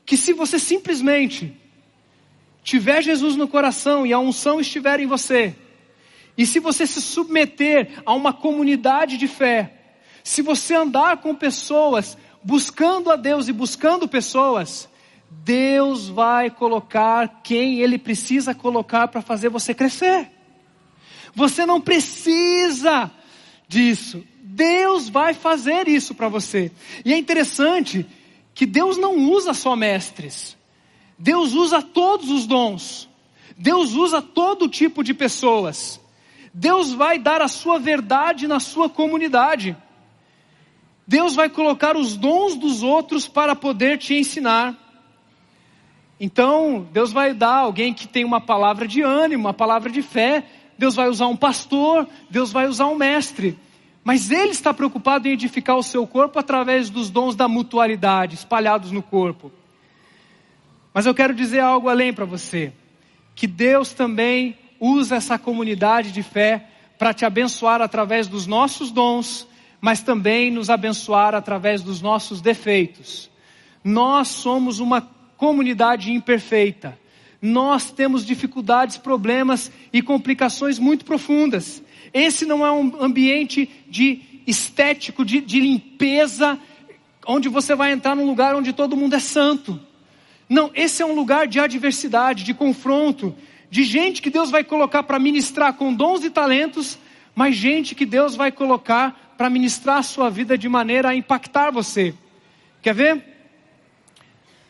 que se você simplesmente tiver Jesus no coração e a unção estiver em você, e se você se submeter a uma comunidade de fé, se você andar com pessoas buscando a Deus e buscando pessoas, Deus vai colocar quem Ele precisa colocar para fazer você crescer. Você não precisa disso. Deus vai fazer isso para você. E é interessante que Deus não usa só mestres. Deus usa todos os dons. Deus usa todo tipo de pessoas. Deus vai dar a sua verdade na sua comunidade. Deus vai colocar os dons dos outros para poder te ensinar. Então, Deus vai dar alguém que tem uma palavra de ânimo, uma palavra de fé. Deus vai usar um pastor, Deus vai usar um mestre. Mas Ele está preocupado em edificar o seu corpo através dos dons da mutualidade espalhados no corpo. Mas eu quero dizer algo além para você: que Deus também usa essa comunidade de fé para te abençoar através dos nossos dons mas também nos abençoar através dos nossos defeitos. Nós somos uma comunidade imperfeita. Nós temos dificuldades, problemas e complicações muito profundas. Esse não é um ambiente de estético, de, de limpeza, onde você vai entrar num lugar onde todo mundo é santo. Não, esse é um lugar de adversidade, de confronto, de gente que Deus vai colocar para ministrar com dons e talentos, mas gente que Deus vai colocar para ministrar a sua vida de maneira a impactar você. Quer ver?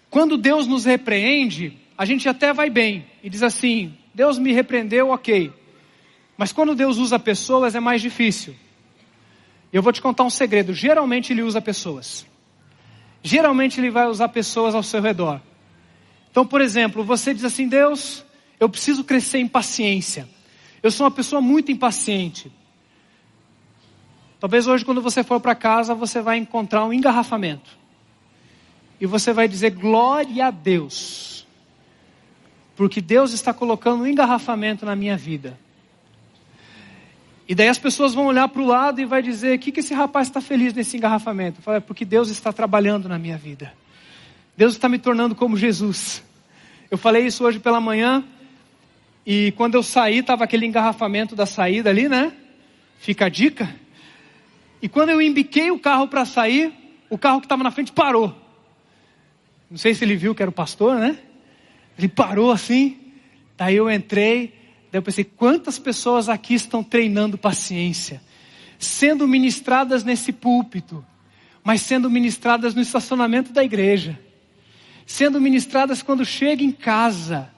Quando Deus nos repreende, a gente até vai bem e diz assim: Deus me repreendeu, ok. Mas quando Deus usa pessoas é mais difícil. Eu vou te contar um segredo: geralmente Ele usa pessoas. Geralmente Ele vai usar pessoas ao seu redor. Então, por exemplo, você diz assim: Deus, eu preciso crescer em paciência. Eu sou uma pessoa muito impaciente. Talvez hoje, quando você for para casa, você vai encontrar um engarrafamento. E você vai dizer glória a Deus. Porque Deus está colocando um engarrafamento na minha vida. E daí as pessoas vão olhar para o lado e vai dizer: o que, que esse rapaz está feliz nesse engarrafamento? Eu falo, é porque Deus está trabalhando na minha vida. Deus está me tornando como Jesus. Eu falei isso hoje pela manhã. E quando eu saí, estava aquele engarrafamento da saída ali, né? Fica a dica. E quando eu embiquei o carro para sair, o carro que estava na frente parou. Não sei se ele viu que era o pastor, né? Ele parou assim. Daí eu entrei. Daí eu pensei: quantas pessoas aqui estão treinando paciência? Sendo ministradas nesse púlpito, mas sendo ministradas no estacionamento da igreja. Sendo ministradas quando chega em casa.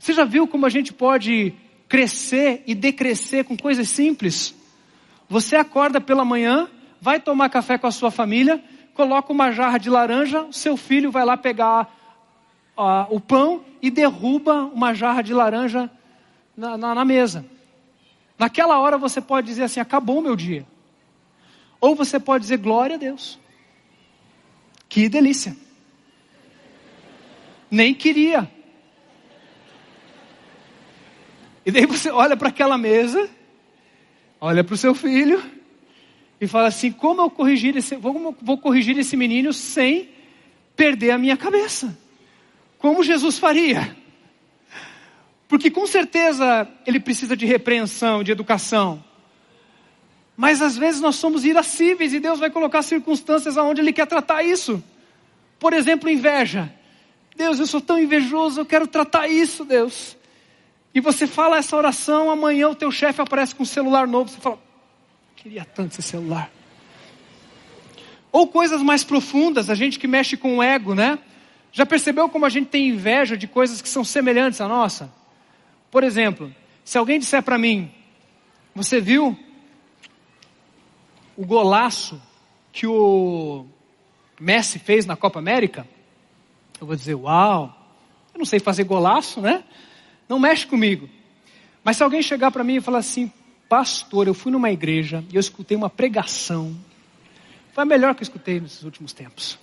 Você já viu como a gente pode crescer e decrescer com coisas simples? Você acorda pela manhã, vai tomar café com a sua família, coloca uma jarra de laranja, seu filho vai lá pegar uh, o pão e derruba uma jarra de laranja na, na, na mesa. Naquela hora você pode dizer assim: acabou o meu dia. Ou você pode dizer glória a Deus. Que delícia. Nem queria. E daí você olha para aquela mesa olha para o seu filho e fala assim: como eu corrigir esse, como vou corrigir esse menino sem perder a minha cabeça? como Jesus faria. Porque com certeza ele precisa de repreensão, de educação. Mas às vezes nós somos irascíveis e Deus vai colocar circunstâncias aonde Ele quer tratar isso. Por exemplo, inveja. Deus, eu sou tão invejoso, eu quero tratar isso, Deus. E você fala essa oração, amanhã o teu chefe aparece com um celular novo, você fala, queria tanto esse celular. Ou coisas mais profundas, a gente que mexe com o ego, né? Já percebeu como a gente tem inveja de coisas que são semelhantes à nossa? Por exemplo, se alguém disser para mim, você viu o golaço que o Messi fez na Copa América, eu vou dizer, uau, eu não sei fazer golaço, né? Não mexe comigo. Mas se alguém chegar para mim e falar assim, pastor, eu fui numa igreja e eu escutei uma pregação, foi a melhor que eu escutei nesses últimos tempos.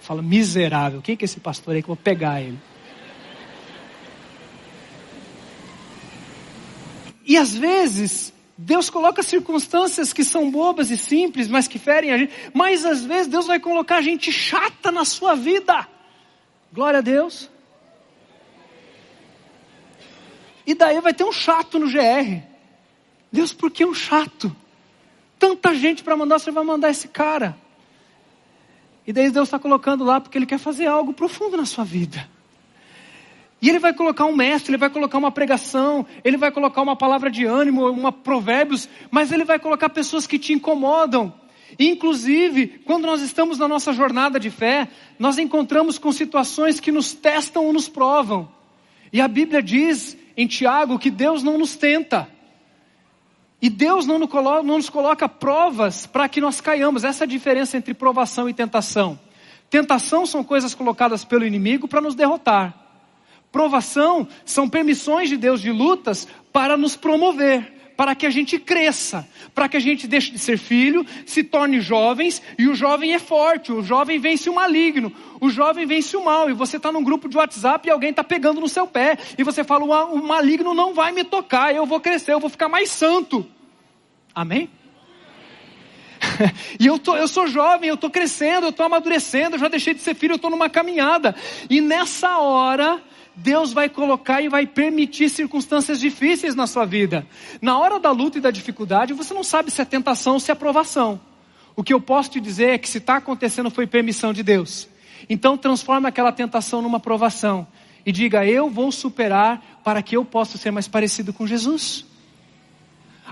Fala, miserável, quem que é esse pastor aí que eu vou pegar ele? E às vezes, Deus coloca circunstâncias que são bobas e simples, mas que ferem a gente. Mas às vezes Deus vai colocar gente chata na sua vida. Glória a Deus. E daí vai ter um chato no GR. Deus, por que um chato? Tanta gente para mandar, você vai mandar esse cara. E daí Deus está colocando lá porque Ele quer fazer algo profundo na sua vida. E ele vai colocar um mestre, ele vai colocar uma pregação, ele vai colocar uma palavra de ânimo, uma provérbios, mas ele vai colocar pessoas que te incomodam. inclusive, quando nós estamos na nossa jornada de fé, nós encontramos com situações que nos testam ou nos provam. E a Bíblia diz em Tiago que Deus não nos tenta. E Deus não nos coloca, provas para que nós caiamos. Essa é a diferença entre provação e tentação. Tentação são coisas colocadas pelo inimigo para nos derrotar. Provação são permissões de Deus de lutas para nos promover, para que a gente cresça, para que a gente deixe de ser filho, se torne jovens, e o jovem é forte, o jovem vence o maligno, o jovem vence o mal, e você está num grupo de WhatsApp e alguém está pegando no seu pé, e você fala, o maligno não vai me tocar, eu vou crescer, eu vou ficar mais santo. Amém? e eu, tô, eu sou jovem, eu estou crescendo, eu estou amadurecendo, eu já deixei de ser filho, eu estou numa caminhada. E nessa hora, Deus vai colocar e vai permitir circunstâncias difíceis na sua vida. Na hora da luta e da dificuldade, você não sabe se é tentação ou se é aprovação. O que eu posso te dizer é que se está acontecendo foi permissão de Deus. Então transforma aquela tentação numa aprovação e diga: Eu vou superar para que eu possa ser mais parecido com Jesus.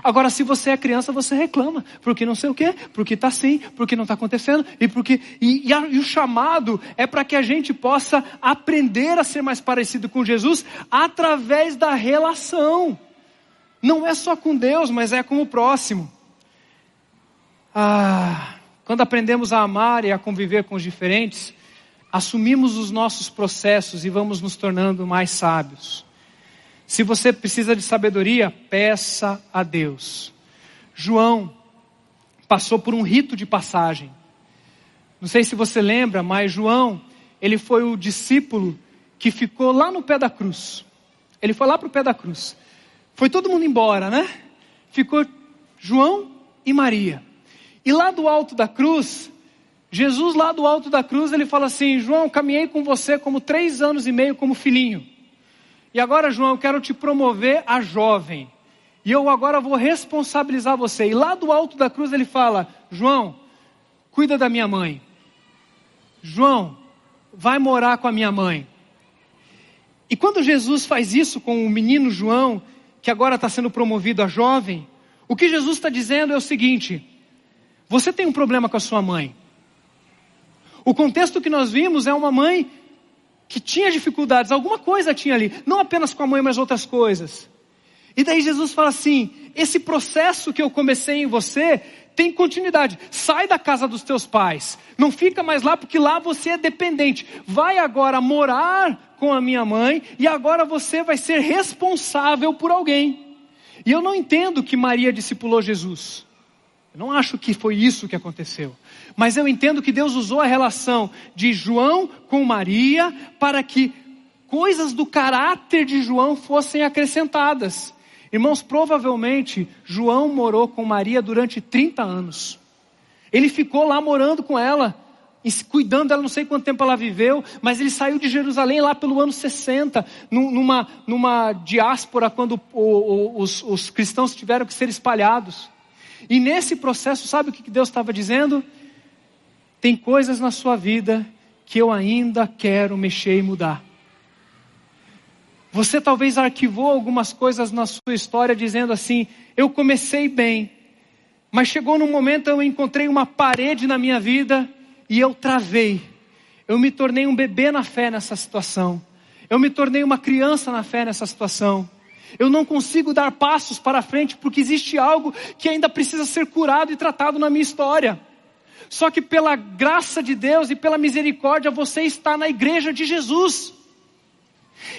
Agora, se você é criança, você reclama, porque não sei o quê, porque está assim, porque não está acontecendo, e porque. E, e, a, e o chamado é para que a gente possa aprender a ser mais parecido com Jesus através da relação. Não é só com Deus, mas é com o próximo. Ah, quando aprendemos a amar e a conviver com os diferentes, assumimos os nossos processos e vamos nos tornando mais sábios. Se você precisa de sabedoria, peça a Deus. João passou por um rito de passagem. Não sei se você lembra, mas João, ele foi o discípulo que ficou lá no pé da cruz. Ele foi lá para o pé da cruz. Foi todo mundo embora, né? Ficou João e Maria. E lá do alto da cruz, Jesus lá do alto da cruz, ele fala assim: João, caminhei com você como três anos e meio como filhinho. E agora, João, eu quero te promover a jovem. E eu agora vou responsabilizar você. E lá do alto da cruz ele fala: João, cuida da minha mãe. João, vai morar com a minha mãe. E quando Jesus faz isso com o menino João, que agora está sendo promovido a jovem, o que Jesus está dizendo é o seguinte: você tem um problema com a sua mãe. O contexto que nós vimos é uma mãe que tinha dificuldades, alguma coisa tinha ali, não apenas com a mãe, mas outras coisas. E daí Jesus fala assim: esse processo que eu comecei em você tem continuidade. Sai da casa dos teus pais, não fica mais lá porque lá você é dependente. Vai agora morar com a minha mãe e agora você vai ser responsável por alguém. E eu não entendo que Maria discipulou Jesus. Não acho que foi isso que aconteceu. Mas eu entendo que Deus usou a relação de João com Maria para que coisas do caráter de João fossem acrescentadas. Irmãos, provavelmente João morou com Maria durante 30 anos. Ele ficou lá morando com ela cuidando dela, não sei quanto tempo ela viveu, mas ele saiu de Jerusalém lá pelo ano 60, numa, numa diáspora, quando os, os cristãos tiveram que ser espalhados. E nesse processo, sabe o que Deus estava dizendo? Tem coisas na sua vida que eu ainda quero mexer e mudar. Você talvez arquivou algumas coisas na sua história dizendo assim: eu comecei bem, mas chegou num momento eu encontrei uma parede na minha vida e eu travei. Eu me tornei um bebê na fé nessa situação. Eu me tornei uma criança na fé nessa situação. Eu não consigo dar passos para frente porque existe algo que ainda precisa ser curado e tratado na minha história. Só que pela graça de Deus e pela misericórdia você está na igreja de Jesus.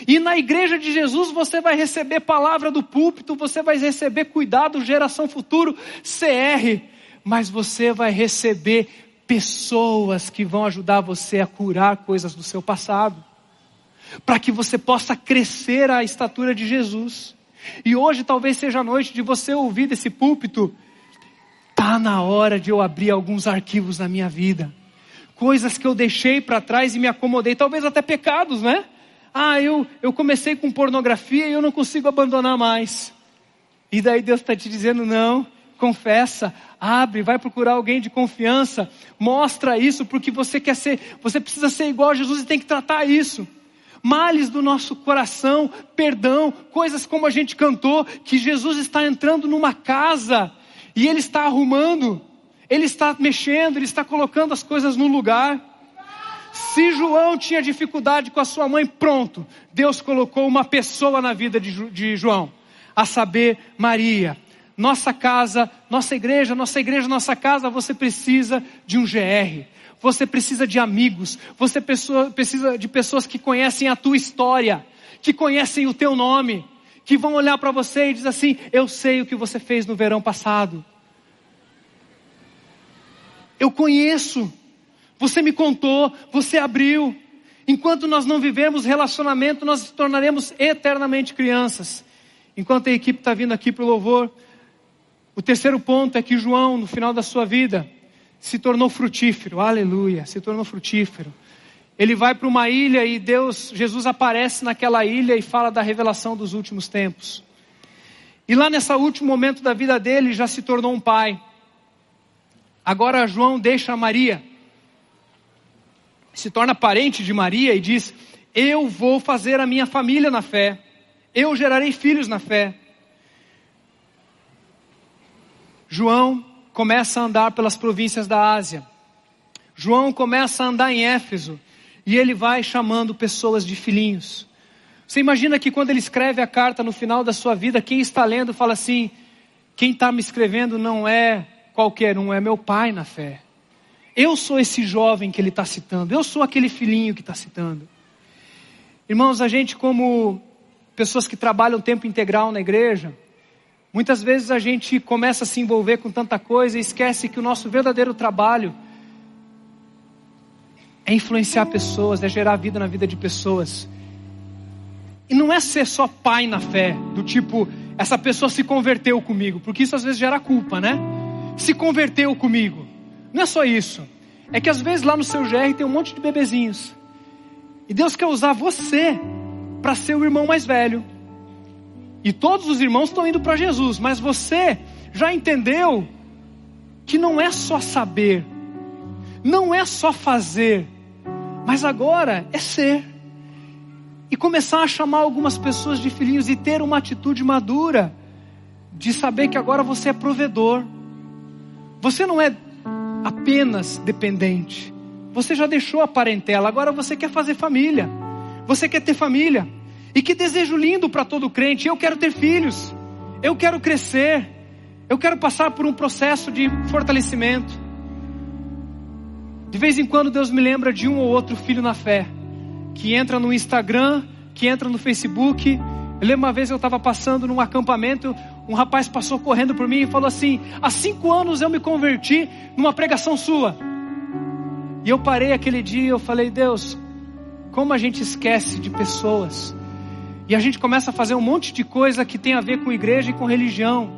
E na igreja de Jesus você vai receber palavra do púlpito, você vai receber cuidado, geração futuro, CR, mas você vai receber pessoas que vão ajudar você a curar coisas do seu passado, para que você possa crescer à estatura de Jesus. E hoje talvez seja a noite de você ouvir desse púlpito, tá na hora de eu abrir alguns arquivos na minha vida, coisas que eu deixei para trás e me acomodei, talvez até pecados, né? Ah, eu, eu comecei com pornografia e eu não consigo abandonar mais. E daí Deus está te dizendo: não, confessa, abre, vai procurar alguém de confiança, mostra isso, porque você quer ser, você precisa ser igual a Jesus e tem que tratar isso. Males do nosso coração, perdão, coisas como a gente cantou, que Jesus está entrando numa casa e Ele está arrumando, Ele está mexendo, Ele está colocando as coisas no lugar. Se João tinha dificuldade com a sua mãe, pronto, Deus colocou uma pessoa na vida de, de João, a saber, Maria nossa casa, nossa igreja, nossa igreja, nossa casa, você precisa de um GR. Você precisa de amigos, você precisa de pessoas que conhecem a tua história, que conhecem o teu nome, que vão olhar para você e dizer assim: Eu sei o que você fez no verão passado. Eu conheço, você me contou, você abriu. Enquanto nós não vivemos relacionamento, nós nos tornaremos eternamente crianças. Enquanto a equipe está vindo aqui para o louvor, o terceiro ponto é que João, no final da sua vida, se tornou frutífero. Aleluia, se tornou frutífero. Ele vai para uma ilha e Deus, Jesus aparece naquela ilha e fala da revelação dos últimos tempos. E lá nesse último momento da vida dele já se tornou um pai. Agora João deixa Maria, se torna parente de Maria e diz: Eu vou fazer a minha família na fé, eu gerarei filhos na fé. João começa a andar pelas províncias da Ásia. João começa a andar em Éfeso e ele vai chamando pessoas de filhinhos. Você imagina que quando ele escreve a carta no final da sua vida, quem está lendo fala assim: quem está me escrevendo não é qualquer um, é meu pai na fé. Eu sou esse jovem que ele está citando, eu sou aquele filhinho que está citando. Irmãos, a gente, como pessoas que trabalham tempo integral na igreja, Muitas vezes a gente começa a se envolver com tanta coisa e esquece que o nosso verdadeiro trabalho é influenciar pessoas, é gerar vida na vida de pessoas. E não é ser só pai na fé, do tipo, essa pessoa se converteu comigo, porque isso às vezes gera culpa, né? Se converteu comigo. Não é só isso. É que às vezes lá no seu GR tem um monte de bebezinhos. E Deus quer usar você para ser o irmão mais velho, e todos os irmãos estão indo para Jesus, mas você já entendeu que não é só saber, não é só fazer, mas agora é ser. E começar a chamar algumas pessoas de filhinhos e ter uma atitude madura de saber que agora você é provedor. Você não é apenas dependente. Você já deixou a parentela, agora você quer fazer família. Você quer ter família. E que desejo lindo para todo crente. Eu quero ter filhos. Eu quero crescer. Eu quero passar por um processo de fortalecimento. De vez em quando Deus me lembra de um ou outro filho na fé, que entra no Instagram, que entra no Facebook. Eu lembro uma vez eu estava passando num acampamento, um rapaz passou correndo por mim e falou assim: Há cinco anos eu me converti numa pregação sua. E eu parei aquele dia e eu falei: Deus, como a gente esquece de pessoas e a gente começa a fazer um monte de coisa que tem a ver com igreja e com religião.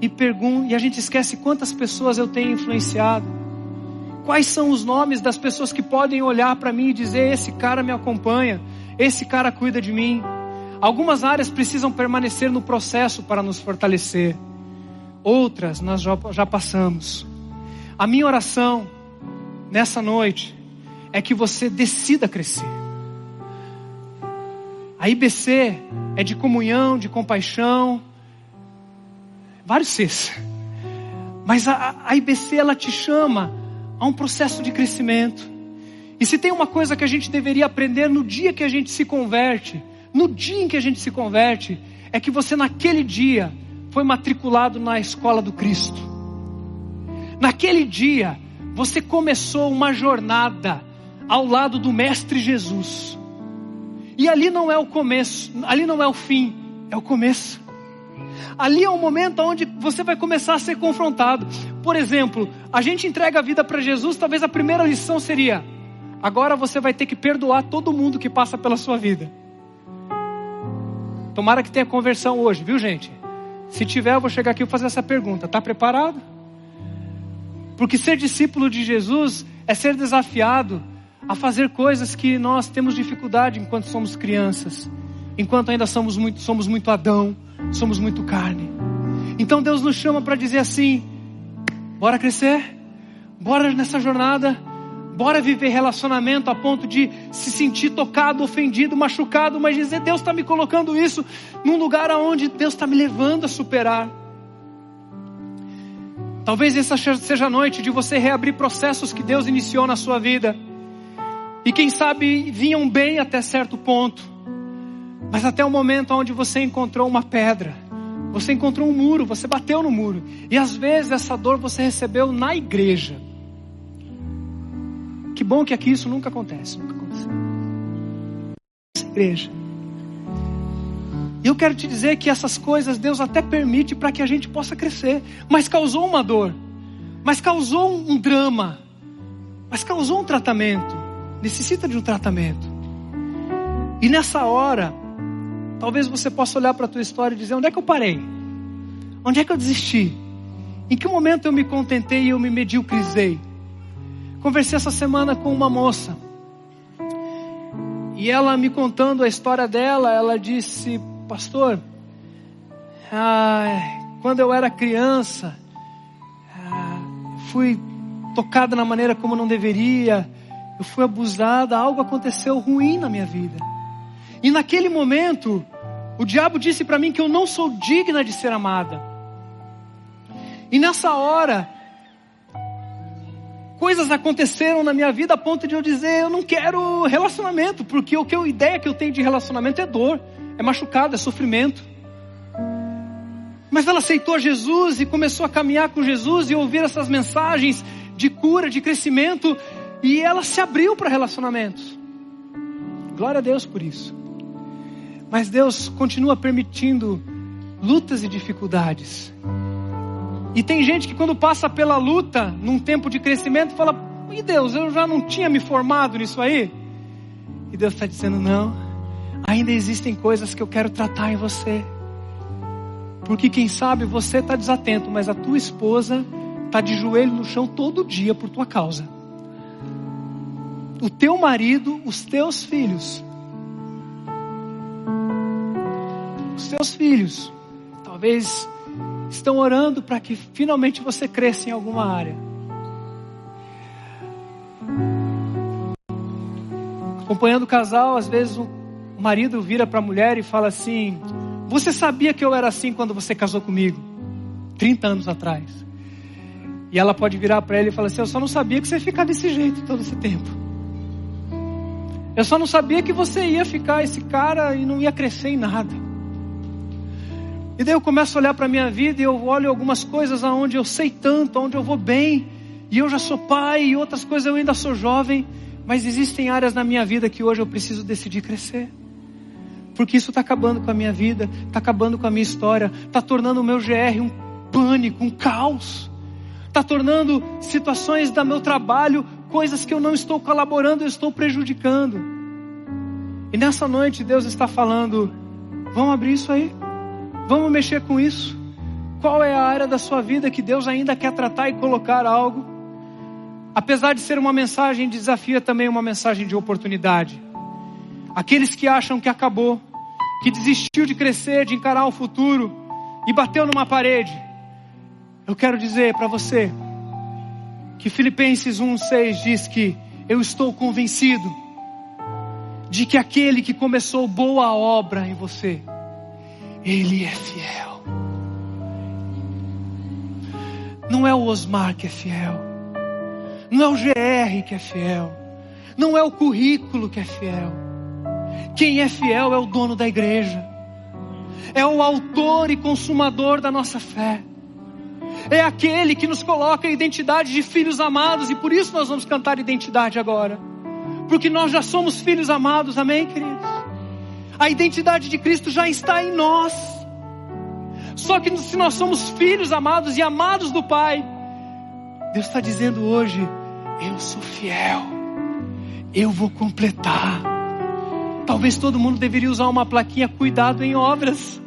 E, pergunta, e a gente esquece quantas pessoas eu tenho influenciado. Quais são os nomes das pessoas que podem olhar para mim e dizer: esse cara me acompanha, esse cara cuida de mim? Algumas áreas precisam permanecer no processo para nos fortalecer, outras nós já, já passamos. A minha oração nessa noite é que você decida crescer. A IBC é de comunhão, de compaixão, vários Cs. Mas a, a IBC ela te chama a um processo de crescimento. E se tem uma coisa que a gente deveria aprender no dia que a gente se converte, no dia em que a gente se converte, é que você naquele dia foi matriculado na escola do Cristo. Naquele dia, você começou uma jornada ao lado do Mestre Jesus. E ali não é o começo, ali não é o fim, é o começo. Ali é o momento onde você vai começar a ser confrontado. Por exemplo, a gente entrega a vida para Jesus, talvez a primeira lição seria: agora você vai ter que perdoar todo mundo que passa pela sua vida. Tomara que tenha conversão hoje, viu gente? Se tiver, eu vou chegar aqui e fazer essa pergunta. Está preparado? Porque ser discípulo de Jesus é ser desafiado a fazer coisas que nós temos dificuldade enquanto somos crianças, enquanto ainda somos muito, somos muito Adão, somos muito carne. Então Deus nos chama para dizer assim: bora crescer, bora nessa jornada, bora viver relacionamento a ponto de se sentir tocado, ofendido, machucado, mas dizer: Deus está me colocando isso num lugar aonde Deus está me levando a superar. Talvez essa seja a noite de você reabrir processos que Deus iniciou na sua vida. E quem sabe vinham bem até certo ponto. Mas até o momento onde você encontrou uma pedra, você encontrou um muro, você bateu no muro. E às vezes essa dor você recebeu na igreja. Que bom que aqui isso nunca acontece, nunca aconteceu. Essa igreja. E eu quero te dizer que essas coisas Deus até permite para que a gente possa crescer, mas causou uma dor, mas causou um drama, mas causou um tratamento. Necessita de um tratamento. E nessa hora, talvez você possa olhar para a tua história e dizer: onde é que eu parei? Onde é que eu desisti? Em que momento eu me contentei e eu me mediocrizei? Conversei essa semana com uma moça. E ela me contando a história dela, ela disse: Pastor, ah, quando eu era criança, ah, fui tocada na maneira como não deveria, eu fui abusada, algo aconteceu ruim na minha vida. E naquele momento, o diabo disse para mim que eu não sou digna de ser amada. E nessa hora, coisas aconteceram na minha vida a ponto de eu dizer, eu não quero relacionamento, porque o que a ideia que eu tenho de relacionamento é dor é machucado, é sofrimento. Mas ela aceitou Jesus e começou a caminhar com Jesus e ouvir essas mensagens de cura, de crescimento, e ela se abriu para relacionamentos. Glória a Deus por isso. Mas Deus continua permitindo lutas e dificuldades. E tem gente que quando passa pela luta, num tempo de crescimento, fala: E Deus, eu já não tinha me formado nisso aí? E Deus está dizendo: Não ainda existem coisas que eu quero tratar em você. Porque quem sabe você está desatento, mas a tua esposa está de joelho no chão todo dia por tua causa. O teu marido, os teus filhos. Os teus filhos, talvez estão orando para que finalmente você cresça em alguma área. Acompanhando o casal, às vezes o marido vira para a mulher e fala assim: Você sabia que eu era assim quando você casou comigo? 30 anos atrás. E ela pode virar para ele e falar assim: Eu só não sabia que você ia ficar desse jeito todo esse tempo. Eu só não sabia que você ia ficar esse cara e não ia crescer em nada. E daí eu começo a olhar para a minha vida e eu olho algumas coisas aonde eu sei tanto, aonde eu vou bem, e eu já sou pai, e outras coisas eu ainda sou jovem, mas existem áreas na minha vida que hoje eu preciso decidir crescer porque isso está acabando com a minha vida, está acabando com a minha história, está tornando o meu GR um pânico, um caos, está tornando situações do meu trabalho coisas que eu não estou colaborando, eu estou prejudicando. E nessa noite Deus está falando: vamos abrir isso aí, vamos mexer com isso. Qual é a área da sua vida que Deus ainda quer tratar e colocar algo? apesar de ser uma mensagem de desafio, é também uma mensagem de oportunidade. Aqueles que acham que acabou, que desistiu de crescer, de encarar o futuro e bateu numa parede, eu quero dizer para você que Filipenses 1,6 diz que eu estou convencido de que aquele que começou boa obra em você, ele é fiel. Não é o Osmar que é fiel, não é o GR que é fiel, não é o currículo que é fiel. Quem é fiel é o dono da igreja, é o autor e consumador da nossa fé é aquele que nos coloca a identidade de filhos amados, e por isso nós vamos cantar identidade agora. Porque nós já somos filhos amados, amém, queridos? A identidade de Cristo já está em nós. Só que se nós somos filhos amados e amados do Pai, Deus está dizendo hoje: eu sou fiel, eu vou completar. Talvez todo mundo deveria usar uma plaquinha cuidado em obras.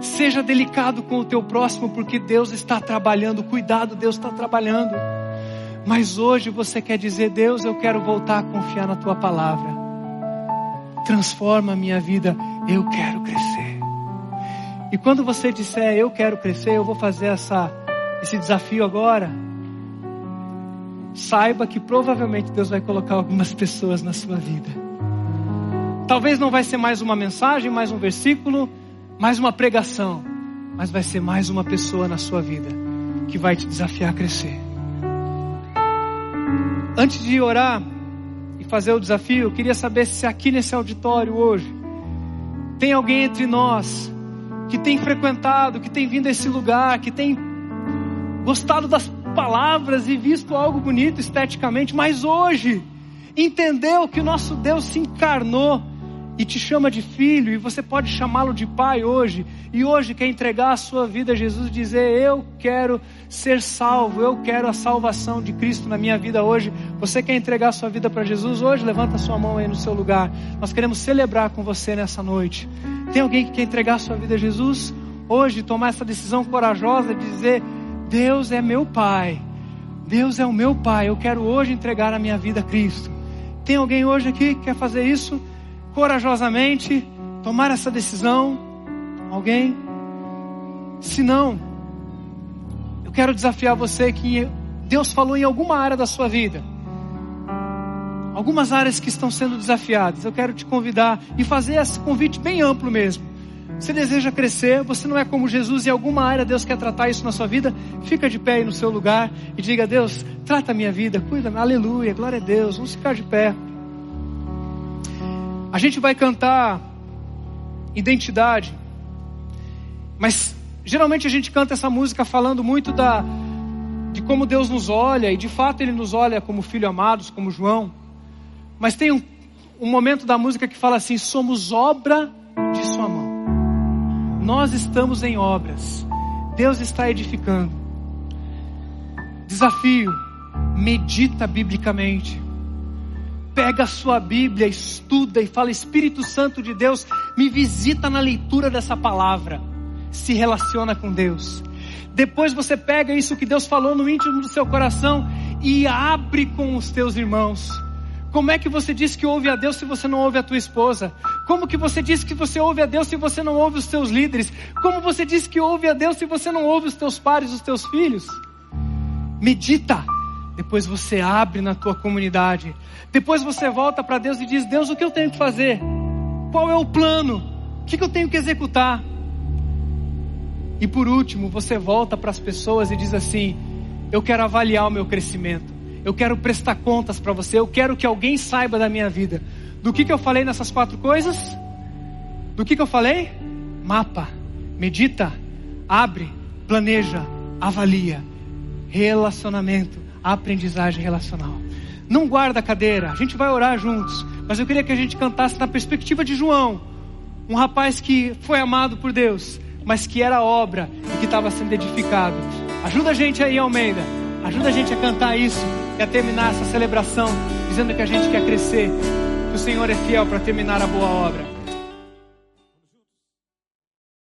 Seja delicado com o teu próximo, porque Deus está trabalhando. Cuidado, Deus está trabalhando. Mas hoje você quer dizer, Deus, eu quero voltar a confiar na tua palavra. Transforma a minha vida, eu quero crescer. E quando você disser, eu quero crescer, eu vou fazer essa, esse desafio agora. Saiba que provavelmente Deus vai colocar algumas pessoas na sua vida. Talvez não vai ser mais uma mensagem, mais um versículo mais uma pregação, mas vai ser mais uma pessoa na sua vida que vai te desafiar a crescer. Antes de orar e fazer o desafio, eu queria saber se aqui nesse auditório hoje tem alguém entre nós que tem frequentado, que tem vindo a esse lugar, que tem gostado das palavras e visto algo bonito esteticamente, mas hoje entendeu que o nosso Deus se encarnou e te chama de filho, e você pode chamá-lo de pai hoje, e hoje quer entregar a sua vida a Jesus e dizer: Eu quero ser salvo, eu quero a salvação de Cristo na minha vida hoje. Você quer entregar a sua vida para Jesus hoje? Levanta a sua mão aí no seu lugar. Nós queremos celebrar com você nessa noite. Tem alguém que quer entregar a sua vida a Jesus? Hoje, tomar essa decisão corajosa de dizer: Deus é meu Pai, Deus é o meu Pai, eu quero hoje entregar a minha vida a Cristo. Tem alguém hoje aqui que quer fazer isso? Corajosamente tomar essa decisão? Alguém? Se não, eu quero desafiar você que Deus falou em alguma área da sua vida, algumas áreas que estão sendo desafiadas. Eu quero te convidar e fazer esse convite bem amplo mesmo. Você deseja crescer, você não é como Jesus em alguma área, Deus quer tratar isso na sua vida, fica de pé aí no seu lugar e diga: Deus, trata a minha vida, cuida, aleluia, glória a Deus, vamos ficar de pé. A gente vai cantar identidade, mas geralmente a gente canta essa música falando muito da de como Deus nos olha e de fato Ele nos olha como filho amados, como João. Mas tem um, um momento da música que fala assim: somos obra de Sua mão. Nós estamos em obras. Deus está edificando. Desafio: medita biblicamente pega a sua Bíblia, estuda e fala: Espírito Santo de Deus, me visita na leitura dessa palavra. Se relaciona com Deus. Depois você pega isso que Deus falou no íntimo do seu coração e abre com os teus irmãos. Como é que você diz que ouve a Deus se você não ouve a tua esposa? Como que você diz que você ouve a Deus se você não ouve os teus líderes? Como você diz que ouve a Deus se você não ouve os teus pares, os teus filhos? Medita depois você abre na tua comunidade. Depois você volta para Deus e diz: Deus, o que eu tenho que fazer? Qual é o plano? O que eu tenho que executar? E por último, você volta para as pessoas e diz assim: Eu quero avaliar o meu crescimento. Eu quero prestar contas para você. Eu quero que alguém saiba da minha vida. Do que, que eu falei nessas quatro coisas? Do que, que eu falei? Mapa, medita, abre, planeja, avalia. Relacionamento aprendizagem relacional. Não guarda a cadeira, a gente vai orar juntos, mas eu queria que a gente cantasse na perspectiva de João, um rapaz que foi amado por Deus, mas que era obra e que estava sendo edificado. Ajuda a gente aí, Almeida, ajuda a gente a cantar isso e a terminar essa celebração, dizendo que a gente quer crescer, que o Senhor é fiel para terminar a boa obra.